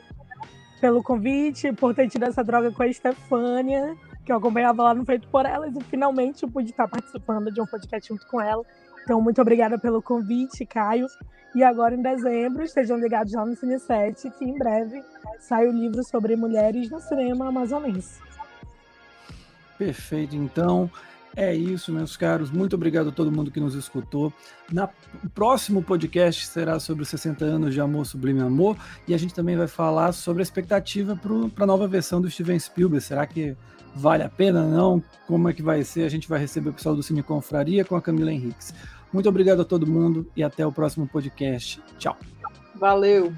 Speaker 2: Pelo convite, por ter tido essa droga com a Stefânia, que eu acompanhava lá no Feito por Elas, e finalmente eu pude estar participando de um podcast junto com ela. Então, muito obrigada pelo convite, Caio. E agora, em dezembro, estejam ligados lá no Cine 7, que em breve sai o livro sobre mulheres no cinema amazonense.
Speaker 1: Perfeito, então. É isso, meus caros. Muito obrigado a todo mundo que nos escutou. Na, o próximo podcast será sobre os 60 anos de Amor Sublime Amor. E a gente também vai falar sobre a expectativa para a nova versão do Steven Spielberg. Será que vale a pena? Não? Como é que vai ser? A gente vai receber o pessoal do Cine Confraria com a Camila Henriques. Muito obrigado a todo mundo e até o próximo podcast. Tchau.
Speaker 3: Valeu.